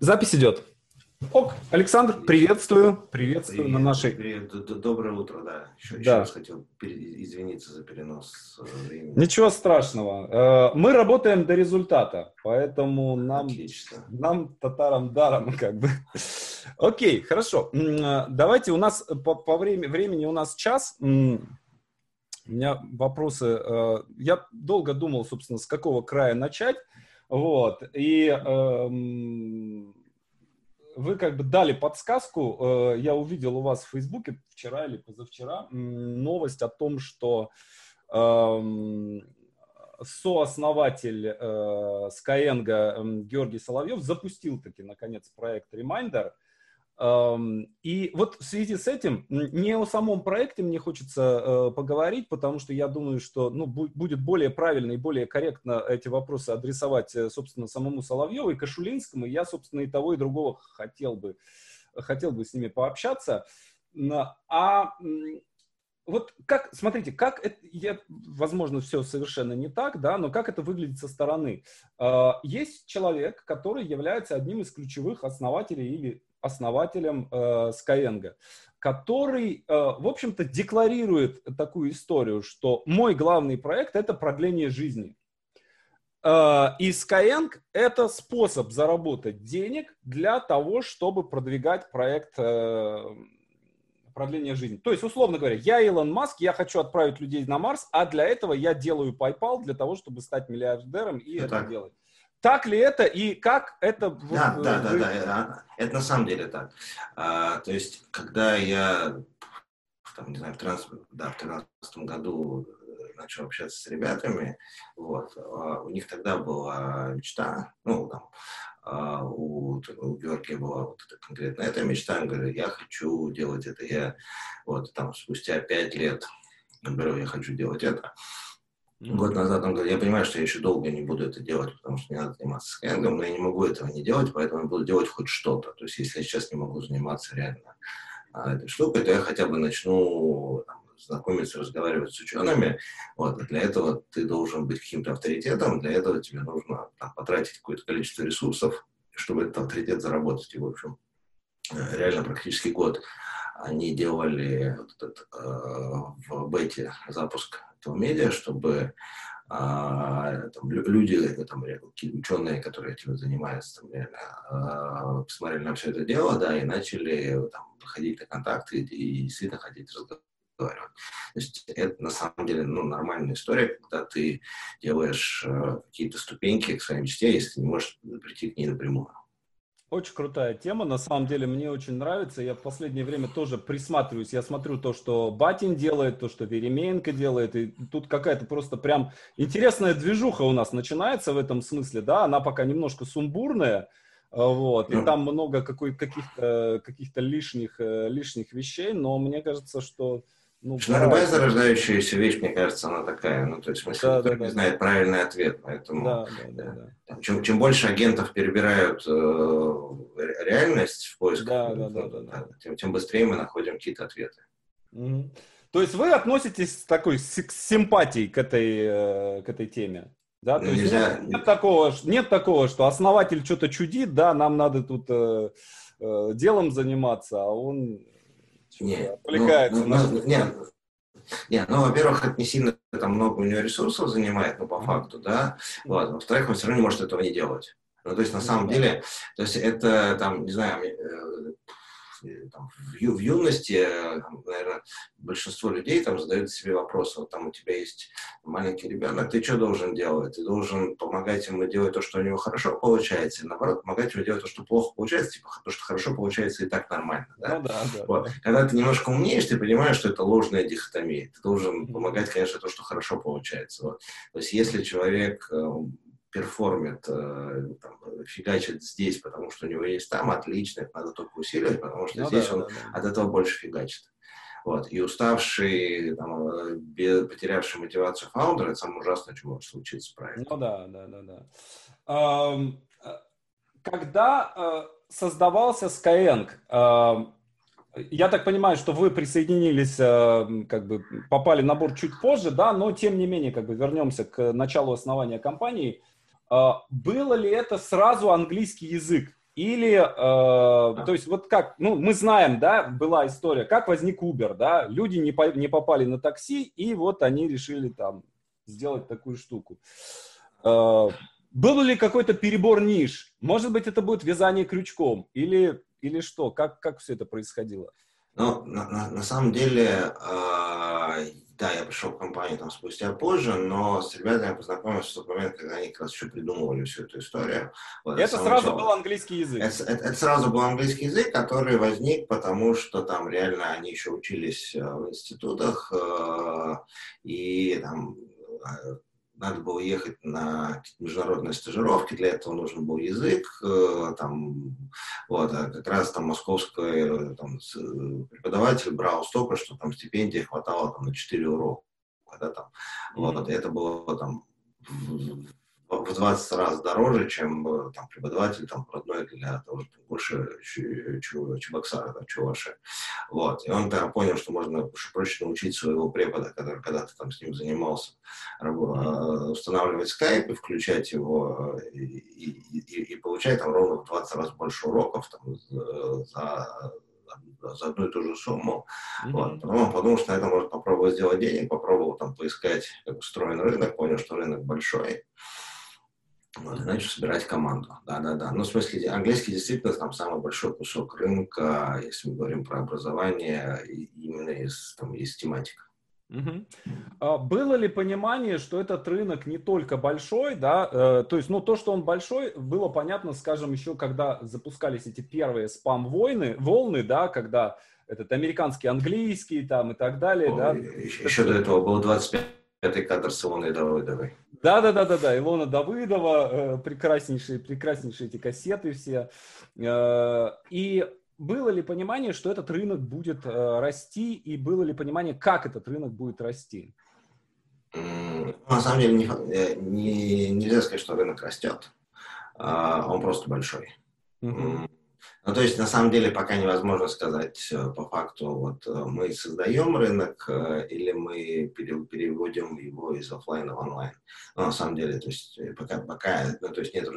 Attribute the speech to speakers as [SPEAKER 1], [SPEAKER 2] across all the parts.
[SPEAKER 1] Запись идет. Ок, Александр, приветствую, приветствую
[SPEAKER 2] Привет,
[SPEAKER 1] на нашей...
[SPEAKER 2] привет. Доброе утро, да. Еще, еще
[SPEAKER 1] Да.
[SPEAKER 2] раз хотел извиниться за перенос э, времени.
[SPEAKER 1] Ничего страшного. Э, Мы работаем до результата, поэтому нам,
[SPEAKER 2] Отлично.
[SPEAKER 1] нам татарам даром как бы. Окей, хорошо. Э, Давайте у нас по, по времени, времени у нас час. У меня вопросы. Я долго думал, собственно, с какого края начать. Вот. И эм, вы как бы дали подсказку. э, Я увидел у вас в Фейсбуке вчера или позавчера новость о том, что эм, сооснователь э, Skyeng эм, Георгий Соловьев запустил таки, наконец, проект Reminder. И вот в связи с этим не о самом проекте мне хочется э, поговорить, потому что я думаю, что ну, бу- будет более правильно и более корректно эти вопросы адресовать, э, собственно, самому Соловьеву и Кашулинскому. Я, собственно, и того, и другого хотел бы, хотел бы с ними пообщаться. А вот как, смотрите, как это, я, возможно, все совершенно не так, да, но как это выглядит со стороны? Э, Есть человек, который является одним из ключевых основателей или основателем э, Skyeng, который, э, в общем-то, декларирует такую историю, что мой главный проект это продление жизни. Э, И Skyeng это способ заработать денег для того, чтобы продвигать проект э, продления жизни. То есть, условно говоря, я Илон Маск, я хочу отправить людей на Марс, а для этого я делаю PayPal для того, чтобы стать миллиардером и
[SPEAKER 2] Ну,
[SPEAKER 1] это
[SPEAKER 2] так.
[SPEAKER 1] делать. Так ли это и как это...
[SPEAKER 2] Да,
[SPEAKER 1] э,
[SPEAKER 2] да, да,
[SPEAKER 1] вы-
[SPEAKER 2] да, это, это на самом деле так. А, то есть, когда я, там, не знаю, в 13, да, в 13 году э, начал общаться с ребятами, вот, а, у них тогда была мечта, ну, там, а, у, у Георгия была вот эта конкретно эта мечта, он говорит, я хочу делать это, я вот там спустя пять лет говорю, я хочу делать это. Год назад он говорит, я понимаю, что я еще долго не буду это делать, потому что мне надо заниматься скэнгом, но я не могу этого не делать, поэтому я буду делать хоть что-то. То есть, если я сейчас не могу заниматься реально а, этой штукой, то я хотя бы начну там, знакомиться, разговаривать с учеными. Вот. И для этого ты должен быть каким-то авторитетом, для этого тебе нужно там, потратить какое-то количество ресурсов, чтобы этот авторитет заработать. И, в общем, э, реально практически год они делали вот этот, э, в бете запуск этого медиа, чтобы а, там, лю- люди, э, там, ученые, которые этим занимаются, там, реально, а, посмотрели на все это дело, да, и начали там, ходить на контакты и, и действительно хотеть разговаривать. То есть это на самом деле ну, нормальная история, когда ты делаешь э, какие-то ступеньки к своей мечте, если ты не можешь прийти к ней напрямую.
[SPEAKER 1] Очень крутая тема, на самом деле мне очень нравится. Я в последнее время тоже присматриваюсь. Я смотрю то, что Батин делает, то, что Веремеенко делает. И тут какая-то просто прям интересная движуха у нас начинается в этом смысле. Да, она пока немножко сумбурная. а, Вот, и там много какой, каких-то, каких-то лишних, э, лишних вещей, но мне кажется, что... Ну,
[SPEAKER 2] Что любая зарождающаяся вещь, мне кажется, она такая, ну, то есть, в смысле,
[SPEAKER 1] Да,
[SPEAKER 2] никто
[SPEAKER 1] да,
[SPEAKER 2] не
[SPEAKER 1] да.
[SPEAKER 2] знает правильный ответ, поэтому
[SPEAKER 1] Да, да, да, да.
[SPEAKER 2] там, чем, чем больше агентов перебирают э, ре- реальность в поисках,
[SPEAKER 1] Да,
[SPEAKER 2] ну,
[SPEAKER 1] да, да, да, да.
[SPEAKER 2] Тем, тем быстрее мы находим какие-то ответы.
[SPEAKER 1] Мгм. То есть вы относитесь с такой с, с симпатией к этой, э, к этой теме? Да, то
[SPEAKER 2] Ну,
[SPEAKER 1] есть
[SPEAKER 2] нельзя-
[SPEAKER 1] нет, нет такого, нет такого, что основатель что-то чудит, да, нам надо тут э, э, делом заниматься, а он
[SPEAKER 2] Не,
[SPEAKER 1] отвлекается
[SPEAKER 2] ну,
[SPEAKER 1] на
[SPEAKER 2] ну,
[SPEAKER 1] что-то.
[SPEAKER 2] не, не, ну, во-первых, это не сильно там много у него ресурсов занимает, ну, по факту, да, вот, во-вторых, он все равно не может этого не делать. Ну, то есть, на самом
[SPEAKER 1] да.
[SPEAKER 2] деле, то есть, это, там, не знаю, э, там, в, ю- в юности, э, наверное, большинство людей там задают себе вопрос, вот там у тебя есть маленький ребенок, ты что должен делать? Ты должен помогать ему делать то, что у него хорошо получается, и наоборот, помогать ему делать то, что плохо получается, типа, то, что хорошо получается и так нормально, да?
[SPEAKER 1] Ну да, да.
[SPEAKER 2] Вот.
[SPEAKER 1] да.
[SPEAKER 2] Когда ты немножко умнеешь, ты понимаешь, что это ложная дихотомия. Ты должен помогать, конечно, то, что хорошо получается. Вот. То есть если человек э, перформит, э, там, фигачит здесь, потому что у него есть там, отлично, это надо только усиливать, потому что
[SPEAKER 1] Ну
[SPEAKER 2] здесь
[SPEAKER 1] да,
[SPEAKER 2] он
[SPEAKER 1] да, да.
[SPEAKER 2] от этого больше фигачит. Вот. И уставший, там, э, потерявший мотивацию фаундер, это самое ужасное, что может случиться с проектом.
[SPEAKER 1] Ну да, да, да, да. Ам, э, Когда э, создавался Skyeng, ам, я так понимаю, что вы присоединились, э, как бы попали на борт чуть позже, да, но тем не менее, как бы вернемся к началу основания компании. А, Было ли это сразу английский язык? Или, э, то есть вот как, ну, мы знаем, да, была история, как возник Uber, да, люди не, по, не попали на такси, и вот они решили там сделать такую штуку. Э, был ли какой-то перебор ниш? Может быть, это будет вязание крючком? Или, или что? Как, как все это происходило?
[SPEAKER 2] Ну, на, на, на самом деле, да, я пришел в компанию там спустя позже, но с ребятами познакомился в тот момент, когда они как раз еще придумывали всю эту историю.
[SPEAKER 1] Вот, это сразу начала. был английский язык?
[SPEAKER 2] Это, это, это сразу был английский язык, который возник, потому что там реально они еще учились э, в институтах, э, и там э, надо было ехать на международные стажировки, для этого нужен был язык, э, там, вот, а как раз там московский там, преподаватель брал столько, что там стипендии хватало там, на 4 урока, да, там, mm-hmm. вот, это было там в 20 раз дороже, чем э, там, преподаватель там, родной для того же больше Чебоксара, там, Чуваши. Вот. И он тогда понял, что можно проще научить своего препода, который когда-то там с ним занимался, э, устанавливать скайп и включать его э, и, и, и, и получать там ровно в 20 раз больше уроков там, за за одну и ту же сумму. Mm-hmm. Вот. Потом он подумал, что на этом можно попробовать сделать денег, попробовал там поискать, как устроен рынок, понял, что рынок большой. Вот, значит, собирать команду. Да-да-да. Ну, в смысле, английский действительно там самый большой кусок рынка, если мы говорим про образование, именно из, там, из тематика.
[SPEAKER 1] Угу. Было ли понимание, что этот рынок не только большой, да, э, то есть, ну, то, что он большой, было понятно, скажем, еще когда запускались эти первые спам-войны, волны, да, когда этот американский, английский там и так далее, О, да.
[SPEAKER 2] Еще, еще до этого было 25 этой кадр с Илоной Давыдовой.
[SPEAKER 1] Да, да, да, да, да. Илона Давыдова, э, прекраснейшие, прекраснейшие эти кассеты все. Э, и было ли понимание, что этот рынок будет э, расти, и было ли понимание, как этот рынок будет расти?
[SPEAKER 2] Ну, на самом деле не, не, нельзя сказать, что рынок растет. А, он просто большой. Uh-huh. Ну, то есть, на самом деле, пока невозможно сказать э, по факту, вот э, мы создаем рынок э, или мы переводим его из офлайна в онлайн. Но на самом деле, то есть, пока, пока ну, то есть нет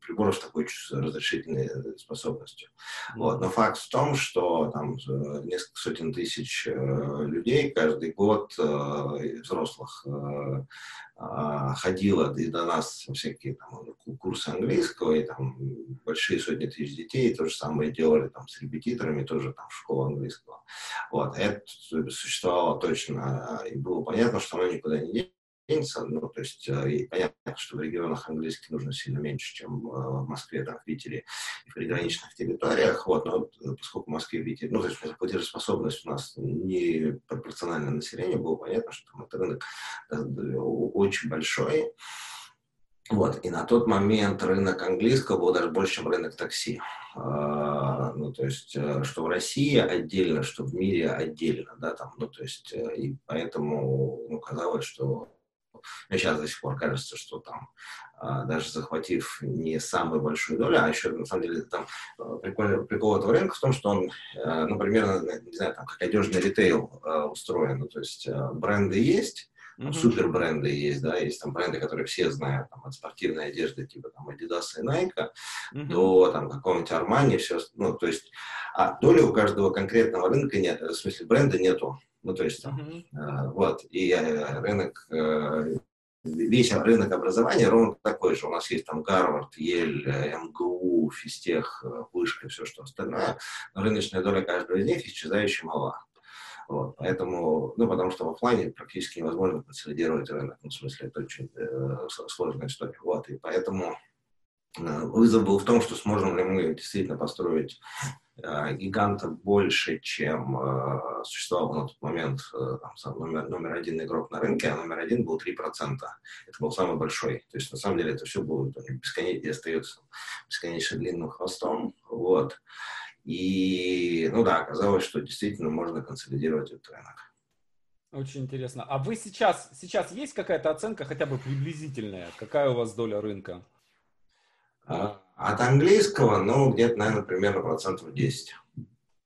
[SPEAKER 2] приборов с такой разрешительной способностью. Вот. Но факт в том, что там несколько сотен тысяч людей каждый год, взрослых, а, ходила и до нас всякие там, курсы английского, и там большие сотни тысяч детей, то же самое делали там с репетиторами, тоже там школа английского. Вот, это существовало точно, и было понятно, что оно никуда не денется. Ну, то есть, э, и понятно, что в регионах английский нужно сильно меньше, чем э, в Москве, там, в Питере и в приграничных территориях. Вот, но э, поскольку в Москве и Питере, ну, то есть платежеспособность у нас не пропорциональна населению, было понятно, что там этот рынок очень большой. Вот. И на тот момент рынок английского был даже больше, чем рынок такси. А, ну, то есть, что в России отдельно, что в мире отдельно, да, там, ну, то есть, и поэтому, ну, казалось, что мне сейчас до сих пор кажется, что там а, даже захватив не самую большую долю, а еще на самом деле там а, прикольный прикол этого рынка в том, что он, а, ну, примерно, не знаю, там, как одежный ритейл устроен, ну, то есть бренды есть, mm-hmm. супер бренды есть, да, есть там бренды, которые все знают, там, от спортивной одежды, типа там Adidas и Nike, mm-hmm. до там какого-нибудь Armani, все, ну, то есть, а доли у каждого конкретного рынка нет, в смысле бренда нету, ну, то есть, uh-huh. э, вот, и э, рынок, э, весь рынок образования ровно такой же. У нас есть там Гарвард, Ель, МГУ, Физтех, Вышка, все что остальное, но рыночная доля каждого из них исчезающе мала. Вот, поэтому, ну, потому что в офлайне практически невозможно консолидировать рынок. Ну, в смысле, это очень э, сложная история. Вот, и поэтому э, вызов был в том, что сможем ли мы действительно построить Э, гиганта больше, чем э, существовал на тот момент э, там, номер, номер один игрок на рынке, а номер один был 3%. Это был самый большой. То есть, на самом деле, это все было бесконечно, остается бесконечно длинным хвостом. Вот. И, ну да, оказалось, что действительно можно консолидировать этот рынок.
[SPEAKER 1] Очень интересно. А вы сейчас, сейчас есть какая-то оценка, хотя бы приблизительная? Какая у вас доля рынка?
[SPEAKER 2] А, от английского, ну, где-то, наверное, примерно процентов 10.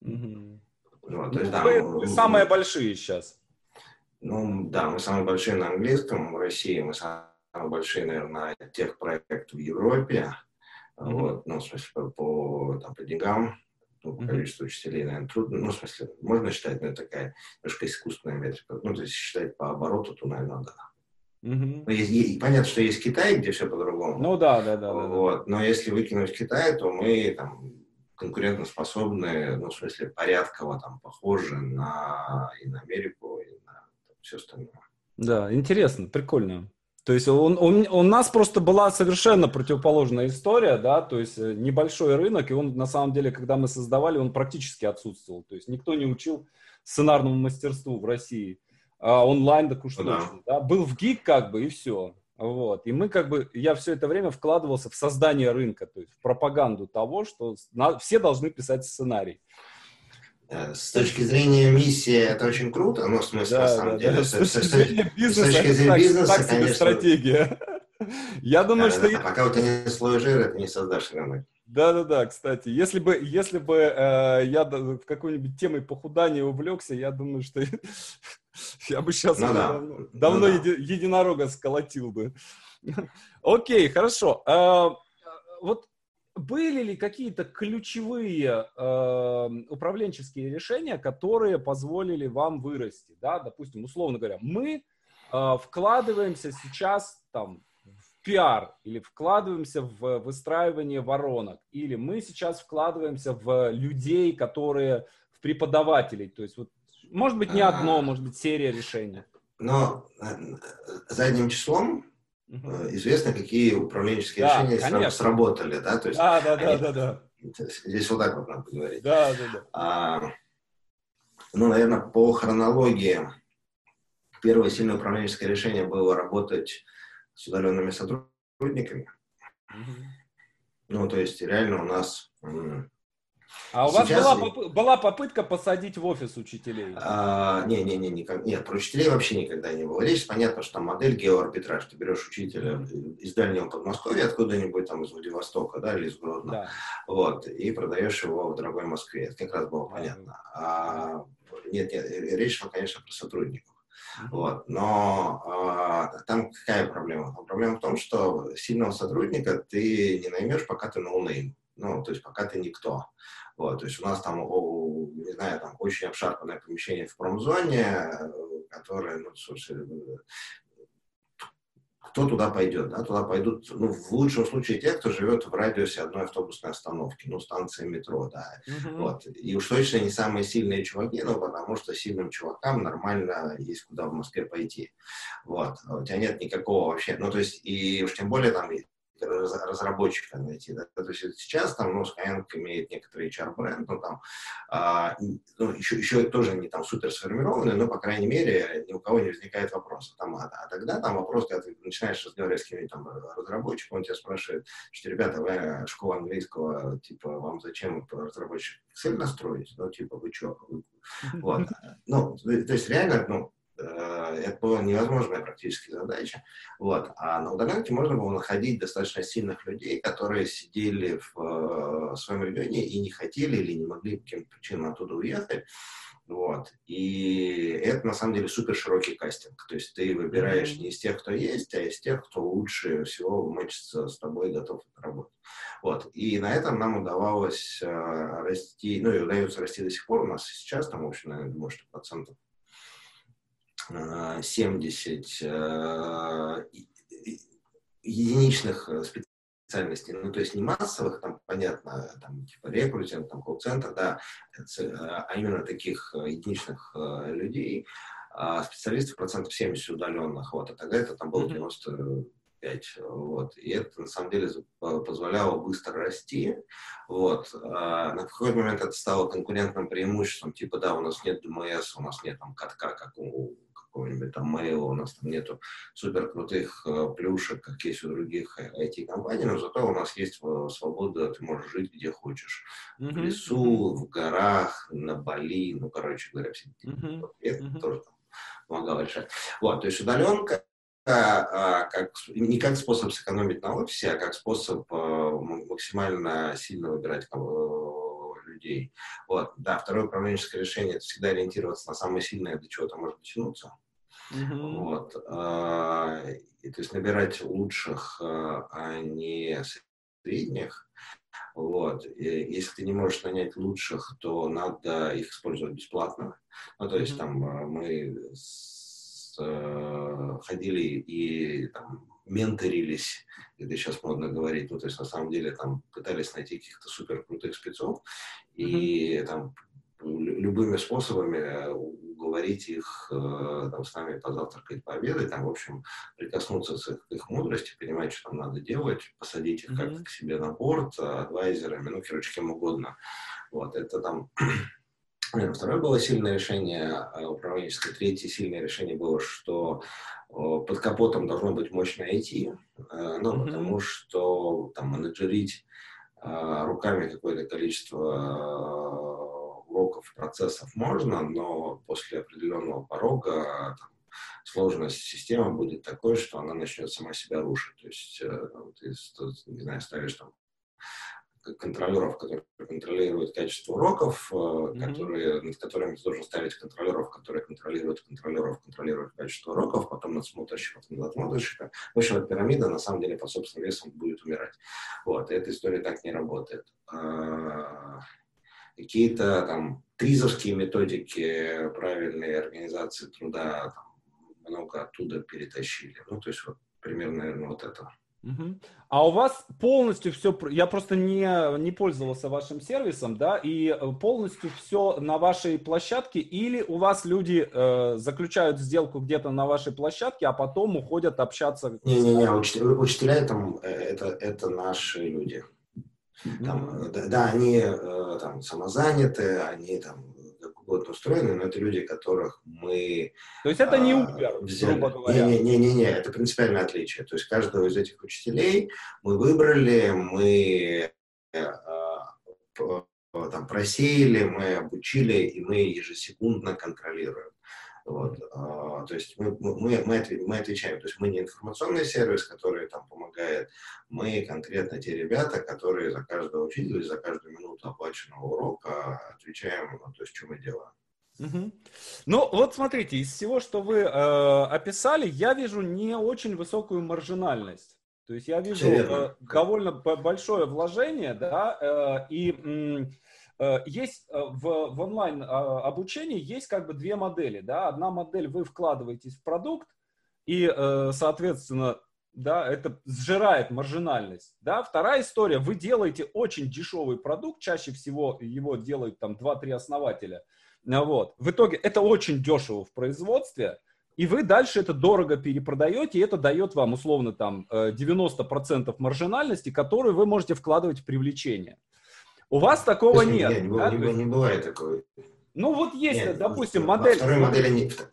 [SPEAKER 1] Угу. Вот, то есть, да, вы, мы, самые большие сейчас.
[SPEAKER 2] Ну, да, мы самые большие на английском в России, мы самые большие, наверное, на тех проектах в Европе. Mm-hmm. Вот, ну, в смысле, по, по, там, по деньгам, ну, по количеству учителей, наверное, трудно. Ну, в смысле, можно считать, но это такая немножко искусственная метрика. Ну, то есть считать по обороту, то, наверное, да. Угу. есть, есть, понятно, что есть Китай, где все по-другому.
[SPEAKER 1] Ну да, да, да.
[SPEAKER 2] Вот. Да, да. Но если выкинуть Китай, то мы там конкурентоспособны, ну, в смысле, порядково там похожи на и на Америку, и на там, все остальное.
[SPEAKER 1] Да, интересно, прикольно. То есть он, он, у нас просто была совершенно противоположная история, да, то есть э, небольшой рынок, и он на самом деле, когда мы создавали, он практически отсутствовал. То есть никто не учил сценарному мастерству в России. А онлайн так уж да. точно. Да? Был в гиг как бы и все. Вот. И мы как бы, я все это время вкладывался в создание рынка, то есть в пропаганду того, что на, все должны писать сценарий.
[SPEAKER 2] Э, с точки зрения миссии это очень круто, но в смысле, да, на самом да, деле, да.
[SPEAKER 1] С, точки зрения бизнеса, с точки зрения бизнеса, так, так конечно, стратегия. Я думаю, да, что... Да,
[SPEAKER 2] пока у тебя не слой жира, ты не создашь рынок.
[SPEAKER 1] Да-да-да, кстати, если бы, если бы э, я в какой-нибудь темой похудания увлекся, я думаю, что я бы сейчас ну, да. давно, ну, давно да. еди, единорога сколотил бы. Окей, хорошо. Э, вот были ли какие-то ключевые э, управленческие решения, которые позволили вам вырасти? Да? Допустим, условно говоря, мы э, вкладываемся сейчас там пиар, или вкладываемся в выстраивание воронок, или мы сейчас вкладываемся в людей, которые, в преподавателей. То есть, вот, может быть, не одно, может быть, серия решений.
[SPEAKER 2] Но э, задним числом угу. известно, какие управленческие да, решения конечно. сработали, да? То есть
[SPEAKER 1] да, да, да, они, да, да.
[SPEAKER 2] Здесь вот так вот надо говорить.
[SPEAKER 1] Да, да, да.
[SPEAKER 2] А, ну, наверное, по хронологии первое сильное управленческое решение было работать с удаленными сотрудниками. Mm-hmm. Ну, то есть реально у нас...
[SPEAKER 1] А у вас была, поп- была попытка посадить в офис учителей?
[SPEAKER 2] А, не, не, не, никак, нет, про учителей вообще никогда не было. Здесь понятно, что там модель геоарбитраж. Ты берешь учителя из дальнего Подмосковья, откуда-нибудь там из Владивостока, да, или из Гродно, да. вот, и продаешь его в дорогой Москве. Это как раз было понятно. А, нет, нет, речь шла, конечно, про сотрудников. Вот. Но э, там какая проблема? Проблема в том, что сильного сотрудника ты не наймешь, пока ты no name. Ну, то есть пока ты никто. Вот, то есть у нас там, о, не знаю, там очень обшарпанное помещение в промзоне, э, которое, ну, слушай, кто туда пойдет? Да? Туда пойдут, ну, в лучшем случае, те, кто живет в радиусе одной автобусной остановки, ну, станции метро, да. Uh-huh. Вот. И уж точно не самые сильные чуваки, ну, потому что сильным чувакам нормально есть куда в Москве пойти. Вот. А у тебя нет никакого вообще, ну, то есть, и уж тем более там разработчика найти. Да? То есть сейчас там, ну, Skyeng имеет некоторый HR-бренд, ну, там, а, ну, еще, еще тоже не там супер сформированный, но, по крайней мере, ни у кого не возникает вопроса. Там, а, а тогда там вопрос, когда ты начинаешь разговаривать с кем-нибудь там разработчиком, он тебя спрашивает, что, ребята, вы школа английского, типа, вам зачем разработчик цель настроить? Ну, типа, вы что? Вот. Ну, то есть реально, ну, это была невозможная практически задача. Вот. А на удаленке можно было находить достаточно сильных людей, которые сидели в, в э, своем регионе и не хотели или не могли по каким-то причинам оттуда уехать. Вот. И это на самом деле супер широкий кастинг. То есть ты выбираешь не из тех, кто есть, а из тех, кто лучше всего мочится с тобой готов работать. Вот. И на этом нам удавалось э, расти, ну и удается расти до сих пор. У нас сейчас там, в общем, наверное, может, процентов 70 э, единичных э, специальностей, ну, то есть не массовых, там, понятно, там, типа рекрутинг, там, колл-центр, да, э, а именно таких единичных людей, а специалистов процентов 70 удаленных, вот, а тогда это там было 90 5. Вот. И это, на самом деле, позволяло быстро расти. Вот. А на какой-то момент это стало конкурентным преимуществом. Типа, да, у нас нет ДМС, у нас нет там катка, как у какого-нибудь там Mail, у нас там нету супер крутых э, плюшек, как есть у других IT-компаний, но зато у нас есть э, свобода, ты можешь жить где хочешь. Mm-hmm. В лесу, в горах, на Бали, ну, короче говоря, все mm-hmm. это mm-hmm. тоже там помогало решать. Вот, то есть удаленка а, как, не как способ сэкономить на офисе, а как способ а, максимально сильно выбирать людей. Вот. Да, второе управленческое решение – это всегда ориентироваться на самое сильное, до чего-то может дотянуться. Mm-hmm. Вот. А, и, то есть набирать лучших, а не средних. Вот. И если ты не можешь нанять лучших, то надо их использовать бесплатно. Ну, то есть mm-hmm. там э, мы с, э, ходили и там, менторились, это сейчас модно говорить, ну, то есть на самом деле там пытались найти каких-то супер крутых спецов, mm-hmm. и там любыми способами уговорить их э, там, с нами позавтракать, пообедать, там, в общем, прикоснуться к их, их мудрости, понимать, что там надо делать, посадить их mm-hmm. как-то к себе на борт, э, адвайзерами, ну, короче, кем угодно. Вот, это там Второе было сильное решение управленческое. Третье сильное решение было, что под капотом должно быть мощное IT, ну, mm-hmm. потому что там менеджерить руками какое-то количество уроков, процессов можно, но после определенного порога там, сложность системы будет такой, что она начнет сама себя рушить. То есть э, ты, не знаю, ставишь там контролеров, которые контролируют качество уроков, mm-hmm. которые, над которыми ты должен ставить контролеров, которые контролируют контролеров, контролируют качество уроков, потом надсмотрщиков, надсмотрщика. В общем, эта пирамида на самом деле под собственным весом будет умирать. Вот, и эта история так не работает. Какие-то там тризовские методики правильной организации труда там, много оттуда перетащили. Ну, то есть вот примерно, наверное, вот это.
[SPEAKER 1] Угу. А у вас полностью все, я просто не, не пользовался вашим сервисом, да, и э, полностью все на вашей площадке, или у вас люди э, заключают сделку где-то на вашей площадке, а потом уходят общаться?
[SPEAKER 2] Не-не-не, учителя, учителя там, э, это, это наши люди. Там, да, да, они э, там самозаняты, они там как угодно устроены, но это люди, которых мы...
[SPEAKER 1] То есть это не а, Uber, взяли. грубо говоря?
[SPEAKER 2] Не-не-не, это принципиальное отличие. То есть каждого из этих учителей мы выбрали, мы э, э, там просеяли, мы обучили, и мы ежесекундно контролируем. Вот, а, то есть мы, мы, мы, мы отвечаем, то есть мы не информационный сервис, который там помогает, мы конкретно те ребята, которые за каждого учителя, за каждую минуту оплаченного урока отвечаем, ну, то есть что мы делаем.
[SPEAKER 1] Угу. Ну, вот смотрите, из всего, что вы э, описали, я вижу не очень высокую маржинальность. То есть я вижу э, довольно большое вложение, да, э, и Э, есть э, в, в онлайн а, обучении есть как бы две модели, да, одна модель вы вкладываетесь в продукт и, э, соответственно, да, это сжирает маржинальность, да, вторая история, вы делаете очень дешевый продукт, чаще всего его делают там 2-3 основателя, вот, в итоге это очень дешево в производстве, и вы дальше это дорого перепродаете, и это дает вам условно там 90% маржинальности, которую вы можете вкладывать в привлечение. У вас такого
[SPEAKER 2] есть,
[SPEAKER 1] нет.
[SPEAKER 2] Нет, не, да? не, не бывает такого.
[SPEAKER 1] Ну вот есть, нет, допустим, модель...
[SPEAKER 2] Второй модели нет.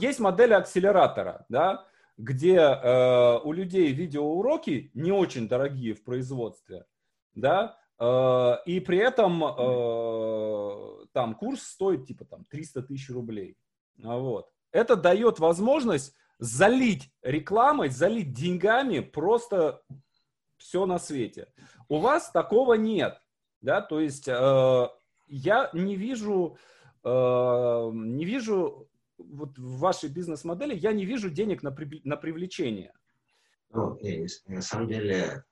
[SPEAKER 1] Есть модель акселератора, да, где э, у людей видеоуроки не очень дорогие в производстве, да, э, и при этом э, там курс стоит типа там 300 тысяч рублей. А вот. Это дает возможность залить рекламой, залить деньгами просто все на свете. У вас такого нет, да, то есть э, я не вижу, э, не вижу вот в вашей бизнес-модели, я не вижу денег на, при, на привлечение.
[SPEAKER 2] Ну, не, на самом деле,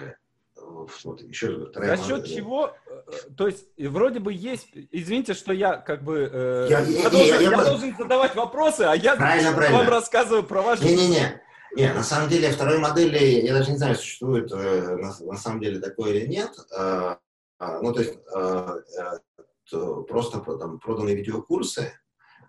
[SPEAKER 2] э, вот, еще
[SPEAKER 1] раз, За счет модель. чего, э, то есть вроде бы есть, извините, что я как бы, э, я, я, я, должен, я, я, я должен задавать вопросы, а я правильно, правильно. вам рассказываю про ваши...
[SPEAKER 2] Не-не-не, не, на самом деле второй модели, я даже не знаю, существует э, на, на самом деле такое или нет. Э, э, ну, то есть просто там, проданные видеокурсы,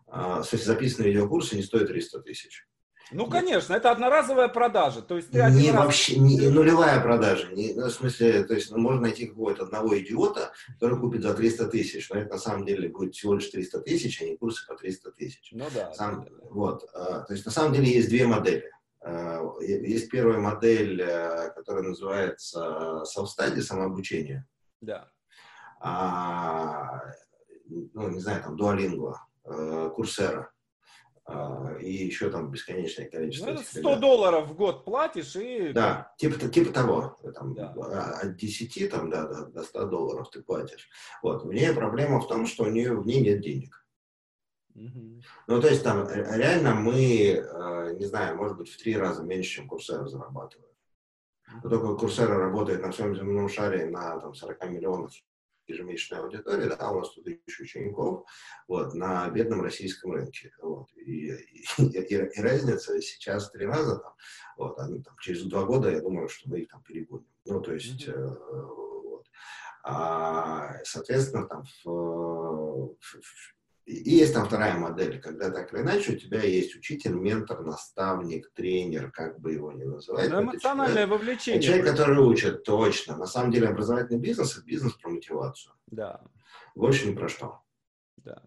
[SPEAKER 2] в смысле записанные видеокурсы не стоят 300 тысяч.
[SPEAKER 1] Ну, Нет. конечно, это одноразовая продажа. То есть ты
[SPEAKER 2] не раз... вообще, не, нулевая продажа. Не, ну, в смысле, то есть ну, можно найти какого-то одного идиота, который купит за 300 тысяч, но это на самом деле будет всего лишь 300 тысяч, а не курсы по 300 тысяч.
[SPEAKER 1] Ну да.
[SPEAKER 2] Сам, да. Вот, а, то есть на самом деле есть две модели. Э, есть первая модель, э, которая называется self-study, самообучение.
[SPEAKER 1] Да.
[SPEAKER 2] А, ну, не знаю, там, Duolingo, Курсера э, и еще там бесконечное количество. Ну,
[SPEAKER 1] 100 ребят. долларов в год платишь и...
[SPEAKER 2] Да, типа, типа того. Там, да. А, от 10 там, да, до, до 100 долларов ты платишь. Вот. У нее проблема в том, что у нее в ней нет денег. Ну, то есть там реально мы, э, не знаю, может быть, в три раза меньше, чем Курсера зарабатываем. Но только Курсера работает на всем земном шаре на там, 40 миллионов ежемесячной аудитории, да, у нас тут тысяча учеников, вот, на бедном российском рынке. Вот. И, и, и, и разница сейчас три раза, там, вот, а, там, через два года, я думаю, что мы их там перегоним. Ну, то есть, mm-hmm. э, вот. а, соответственно, там, в, в, в, и есть там вторая модель, когда так или иначе у тебя есть учитель, ментор, наставник, тренер, как бы его ни называть.
[SPEAKER 1] Ну, эмоциональное человек,
[SPEAKER 2] вовлечение. Человек, который учит, точно. На самом деле образовательный бизнес – это бизнес про мотивацию.
[SPEAKER 1] Да.
[SPEAKER 2] Больше ни про что.
[SPEAKER 1] Да.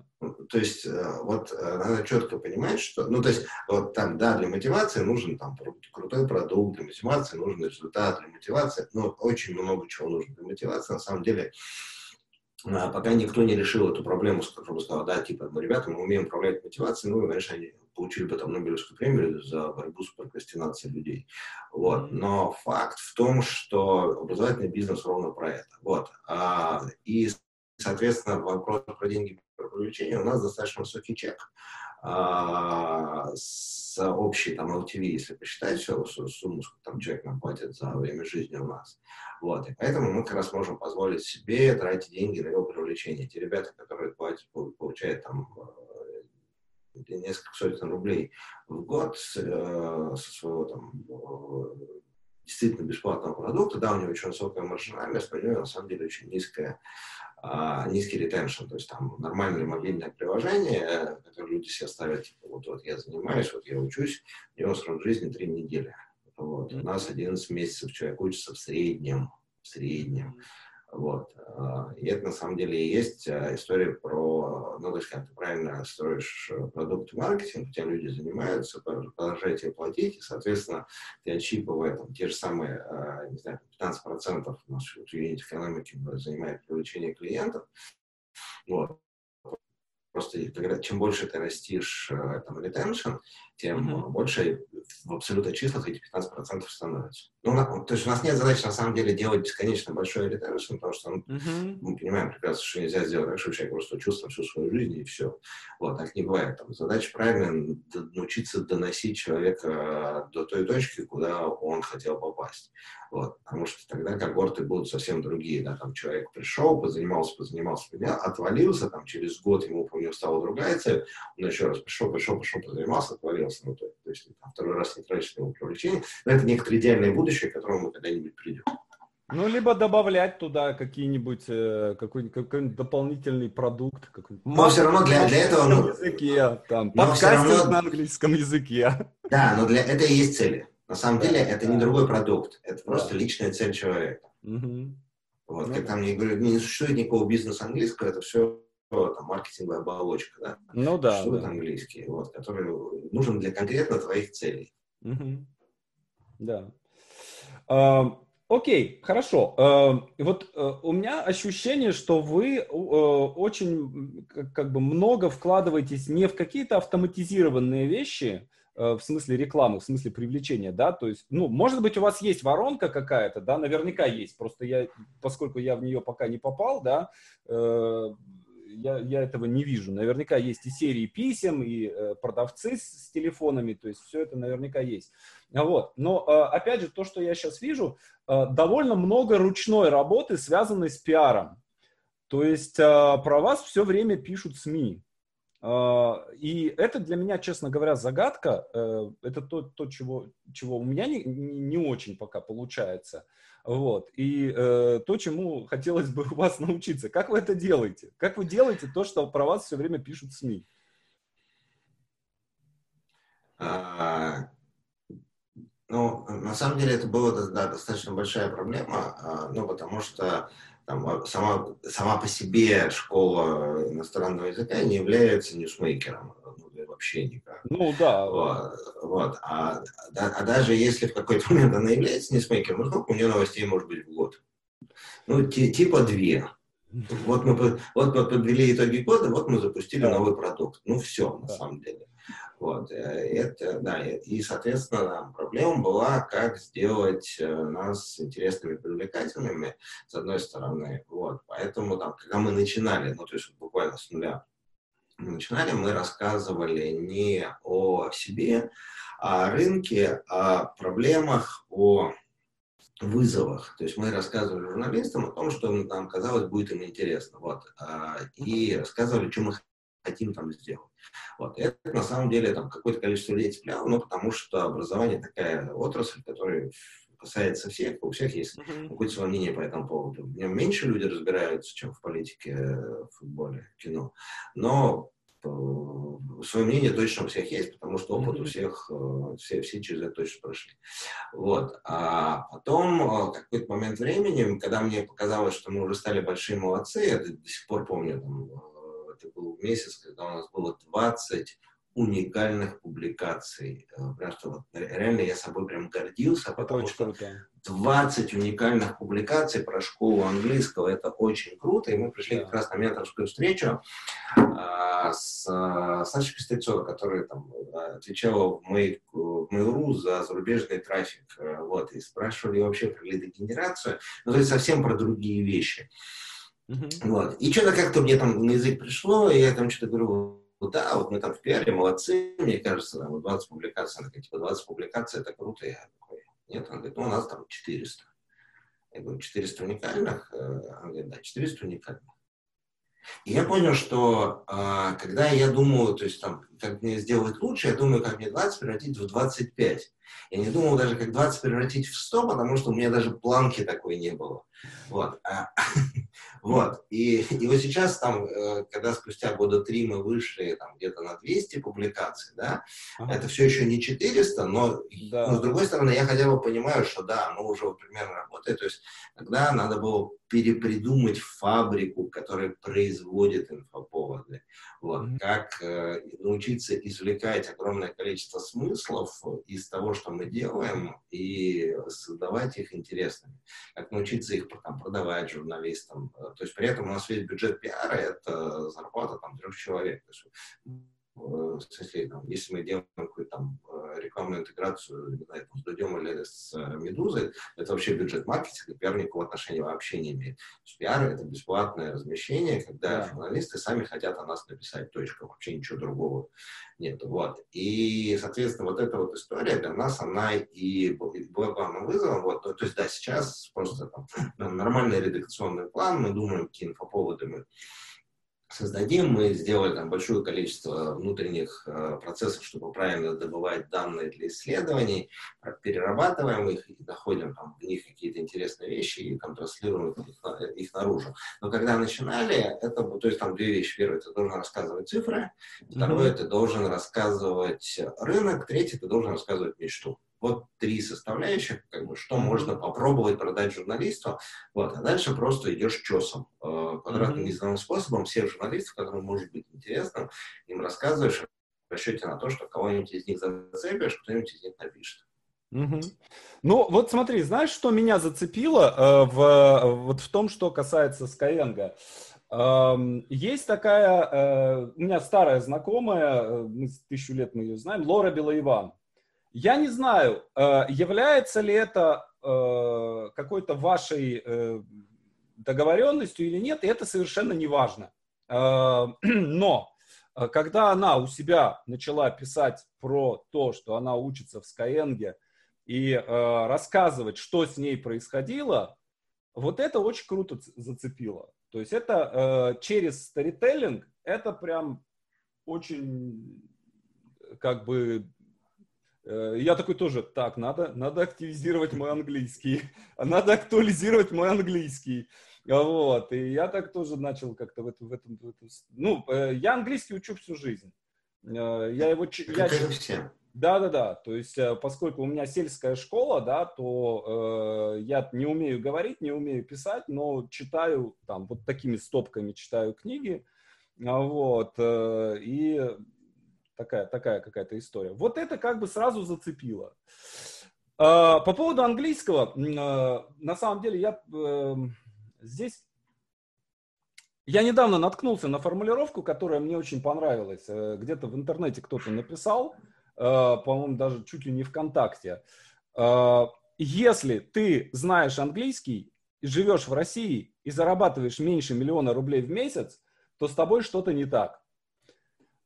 [SPEAKER 2] То есть э, вот э, надо четко понимать, что, ну то есть вот там, да, для мотивации нужен там крутой продукт, для мотивации нужен результат, для мотивации, ну очень много чего нужно для мотивации. На самом деле а, пока никто не решил эту проблему, чтобы сказал, да, типа, мы, ребята, мы умеем управлять мотивацией, ну, конечно, они получили бы там Нобелевскую премию за борьбу с прокрастинацией людей. Вот. Но факт в том, что образовательный бизнес ровно про это. Вот. А, и, соответственно, вопрос про деньги про привлечение у нас достаточно высокий чек. А, с общей там LTV, если посчитать все, сумму, сколько там человек нам платит за время жизни у нас. Вот. И поэтому мы как раз можем позволить себе тратить деньги на его привлечение. Те ребята, которые платят, получают там э, несколько сотен рублей в год э, со своего там э, действительно бесплатного продукта, да, у него очень высокая маржинальность, но у него на самом деле очень низкая а, низкий ретеншн, то есть там нормальное мобильное приложение, которое люди себе ставят, типа, вот, вот я занимаюсь, вот я учусь, у него срок жизни 3 недели. Вот. У нас 11 месяцев человек учится в среднем, в среднем. Вот. А, и это на самом деле и есть а, история про, ну, то есть, как ты правильно строишь э, продукт маркетинг, у тебя люди занимаются, продолжают тебе платить, и, соответственно, ты отщипывая там, те же самые, а, не знаю, 15% нашей юнит экономики занимает привлечение клиентов, вот. Просто чем больше ты растишь э, там retention, тем mm-hmm. больше в абсолютных числах эти 15% становятся. Ну, то есть у нас нет задачи, на самом деле, делать бесконечно большой ретеншн, потому что ну, mm-hmm. мы понимаем прекрасно, что нельзя сделать так, чтобы человек просто чувствовал всю свою жизнь, и все. Вот, так не бывает. Там, задача правильно научиться доносить человека до той точки, куда он хотел попасть. Вот, потому что тогда когорты будут совсем другие. Да? Там человек пришел, позанимался, позанимался, отвалился, там, через год ему, помню, стала другая цель, он еще раз пришел, пришел, пришел, позанимался, отвалился. Ну, то, то есть там, второй раз не тратишь на его привлечение. Но это некоторое идеальное будущее, к которому мы когда-нибудь придем.
[SPEAKER 1] Ну, либо добавлять туда какие-нибудь, э, какой-нибудь, какой-нибудь дополнительный продукт. Какой
[SPEAKER 2] но все равно для, для этого...
[SPEAKER 1] Ну, языке, там, подкастинг равно... на английском языке.
[SPEAKER 2] Да, но для это и есть цели. На самом да, деле это да. не другой продукт, это просто да. личная цель человека. Угу. Вот, ну, как там не говорю, не существует никакого бизнеса английского, это все там, маркетинговая оболочка, да?
[SPEAKER 1] Ну да.
[SPEAKER 2] Существует
[SPEAKER 1] да.
[SPEAKER 2] английский, вот, который нужен для конкретно твоих целей.
[SPEAKER 1] Угу. Да. Uh, окей, хорошо. Uh, вот uh, у меня ощущение, что вы очень как бы много вкладываетесь не в какие-то автоматизированные вещи, Э, в смысле рекламы, в смысле привлечения, да, то есть, ну, может быть, у вас есть воронка какая-то, да, наверняка есть, просто я, поскольку я в нее пока не попал, да, э, я, я этого не вижу. Наверняка есть и серии писем, и э, продавцы с, с телефонами, то есть все это наверняка есть. Вот. Но, э, опять же, то, что я сейчас вижу, э, довольно много ручной работы, связанной с пиаром. То есть э, про вас все время пишут СМИ. А, и это для меня, честно говоря, загадка. Э, это то, то чего, чего у меня не, не очень пока получается. Вот. И э, то, чему хотелось бы у вас научиться. Как вы это делаете? Как вы делаете то, что про вас все время пишут СМИ?
[SPEAKER 2] А, ну, на самом деле это была да, достаточно большая проблема, а, ну, потому что там, а, сама, сама по себе школа иностранного языка не является ньюсмейкером вообще никак.
[SPEAKER 1] Ну да.
[SPEAKER 2] Вот, вот. А, да, а даже если в какой-то момент она является ньюсмейкером, ну сколько у нее новостей может быть в год? Ну, типа две. Вот мы, вот мы подвели итоги года, вот мы запустили да. новый продукт. Ну все, на да. самом деле. Вот, э, это, да, и, соответственно, проблема была, как сделать э, нас интересными, привлекательными, с одной стороны, вот, поэтому, там, когда мы начинали, ну, то есть буквально с нуля, начинали, мы рассказывали не о себе, о рынке, о проблемах, о вызовах. То есть мы рассказывали журналистам о том, что нам казалось будет им интересно. Вот. А, и рассказывали, что мы хотим там сделать. Вот. И это на самом деле там какое-то количество людей цепляло, ну, потому что образование такая отрасль, которая касается всех, у всех есть uh-huh. какое-то свое мнение по этому поводу. Меньше люди разбираются, чем в политике, в футболе, кино. Но э, свое мнение точно у всех есть, потому что опыт mm-hmm. у всех, э, все, все через это точно прошли. Вот. А потом, э, какой-то момент времени, когда мне показалось, что мы уже стали большие молодцы, я до сих пор помню, там, это был месяц, когда у нас было 20 уникальных публикаций. Э, прям что вот, реально я собой прям гордился, потому очень что круто. 20 уникальных публикаций про школу английского, это очень круто, и мы пришли да. как раз на менторскую встречу а, с а, Сашей Пестрецовой, которая там отвечала в, в Mail.ru за зарубежный трафик, э, вот, и спрашивали вообще про лидогенерацию, ну, то есть совсем про другие вещи. Mm-hmm. Вот. И что-то как-то мне там на язык пришло, и я там что-то говорю, да, вот мы там в пиаре молодцы, мне кажется, там 20 публикаций, она говорит, типа 20 публикаций, это круто. Я такой, нет, она говорит, ну у нас там 400. Я говорю, 400 уникальных? Э, она говорит, да, 400 уникальных. И я понял, что э, когда я думаю, то есть там, как мне сделать лучше, я думаю, как мне 20 превратить в 25. Я не думал даже, как 20 превратить в 100, потому что у меня даже планки такой не было. Вот. А, вот. И, и вот сейчас, там, э, когда спустя года три мы вышли там, где-то на 200 публикаций, да, ага. это все еще не 400, но, да. но с другой стороны, я хотя бы понимаю, что да, мы уже примерно работаем. То есть тогда надо было перепридумать фабрику, которая производит инфоповоды. Вот. Mm-hmm. Как э, научиться извлекать огромное количество смыслов из того, что мы делаем, и создавать их интересными. Как научиться их там, продавать журналистам. То есть при этом у нас весь бюджет пиара – это зарплата там, трех человек. То есть, смысле, там, если мы делаем какую-то там э, рекламную интеграцию, не знаю, с Дудем или с э, Медузой, это вообще бюджет маркетинга, пиар никакого отношения вообще не имеет. Пиар — это бесплатное размещение, когда да. журналисты сами хотят о нас написать, точка, вообще ничего другого нет. Вот. И, соответственно, вот эта вот история для нас, она и была главным вызовом. Вот. То, то есть, да, сейчас просто там, нормальный редакционный план, мы думаем, какие инфоповоды мы создадим. Мы сделали там большое количество внутренних э, процессов, чтобы правильно добывать данные для исследований, перерабатываем их и находим там в них какие-то интересные вещи и там транслируем их, их наружу. Но когда начинали, это, то есть там две вещи. Первое, ты должен рассказывать цифры. Второе, mm-hmm. ты должен рассказывать рынок. Третье, ты должен рассказывать мечту. Вот три составляющих, как бы, что можно попробовать продать журналисту. Вот, а дальше просто идешь чесом, э, квадратным mm-hmm. способом всех журналистов, которым может быть интересно, им рассказываешь в расчете на то, что кого-нибудь из них зацепишь, кто-нибудь из них напишет.
[SPEAKER 1] Угу. Ну, вот смотри, знаешь, что меня зацепило э, в, вот в том, что касается Skyeng? Э, есть такая, э, у меня старая знакомая, э, мы тысячу лет мы ее знаем, Лора Белоиван. Я не знаю, э, является ли это э, какой-то вашей э, договоренностью или нет, и это совершенно не важно. Но когда она у себя начала писать про то, что она учится в Skyeng, и рассказывать, что с ней происходило, вот это очень круто зацепило. То есть это через сторителлинг, это прям очень как бы я такой тоже, так, надо, надо активизировать мой английский, надо актуализировать мой английский. Вот, и я так тоже начал как-то в этом, в этом, в этом, ну, э, я английский учу всю жизнь. Э, я его... Я, все. Да, да, да. То есть, поскольку у меня сельская школа, да, то э, я не умею говорить, не умею писать, но читаю там вот такими стопками читаю книги, вот, э, и такая, такая какая-то история. Вот это как бы сразу зацепило. А, по поводу английского, а, на самом деле я эм, здесь я недавно наткнулся на формулировку, которая мне очень понравилась. Э, где-то в интернете кто-то написал, э, по-моему, даже чуть ли не ВКонтакте. А, если ты знаешь английский, живешь в России и зарабатываешь меньше миллиона рублей в месяц, то с тобой что-то не так.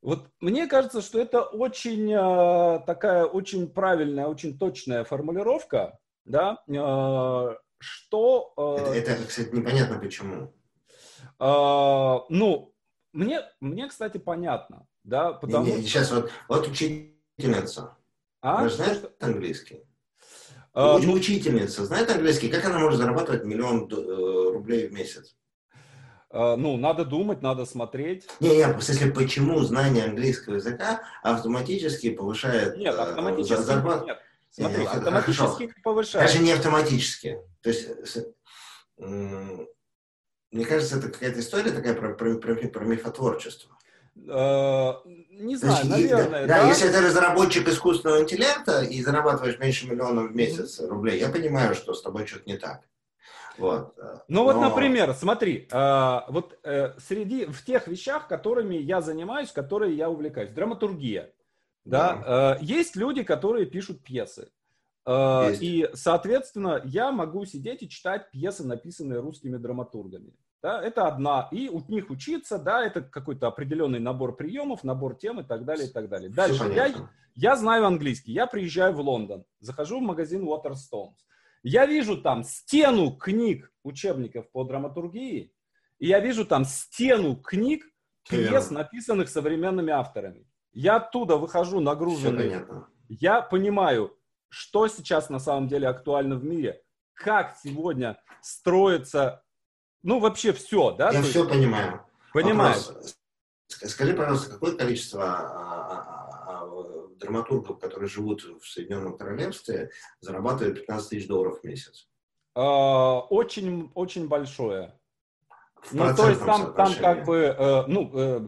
[SPEAKER 1] Вот мне кажется, что это очень э, такая очень правильная, очень точная формулировка. да, э, что...
[SPEAKER 2] Э, это, это, кстати, непонятно почему.
[SPEAKER 1] Э, ну, мне, мне, кстати, понятно, да,
[SPEAKER 2] потому не, не, Сейчас вот, вот учительница, а? Она знает что? английский? А, ну, учительница знает английский? Как она может зарабатывать миллион рублей в месяц?
[SPEAKER 1] А, ну, надо думать, надо смотреть.
[SPEAKER 2] Не, не, в смысле, почему знание английского языка автоматически повышает
[SPEAKER 1] Нет, э, автоматически зарплату? Нет. Смотри, нет, автоматически хорошо. не повышает.
[SPEAKER 2] Даже не автоматически. То есть, мне кажется, это какая-то история такая про, про, про, про мифотворчество.
[SPEAKER 1] Uh, не знаю, есть, наверное.
[SPEAKER 2] Да, да, если ты разработчик искусственного интеллекта и зарабатываешь меньше миллиона в месяц рублей, я понимаю, что с тобой что-то не так. Вот.
[SPEAKER 1] Э, ну Но... вот, например, смотри, э, вот э, среди в тех вещах, которыми я занимаюсь, которые я увлекаюсь, драматургия, да, да. есть люди, которые пишут пьесы. Есть. И, соответственно, я могу сидеть и читать пьесы, написанные русскими драматургами. Да, это одна. И у них учиться, да, это какой-то определенный набор приемов, набор тем и так далее, и так далее. Дальше. Я, я знаю английский. Я приезжаю в Лондон, захожу в магазин Waterstones. Я вижу там стену книг, учебников по драматургии, и я вижу там стену книг, пьес, написанных современными авторами. Я оттуда выхожу нагруженный. Я понимаю, что сейчас на самом деле актуально в мире, как сегодня строится, ну вообще все, да?
[SPEAKER 2] Я все есть, понимаю.
[SPEAKER 1] Понимаю.
[SPEAKER 2] Скажи, пожалуйста, какое количество а, а, драматургов, которые живут в Соединенном Королевстве, зарабатывают 15 тысяч долларов в месяц?
[SPEAKER 1] А, очень, очень большое. Ну, то есть там, там как бы, э, ну, э,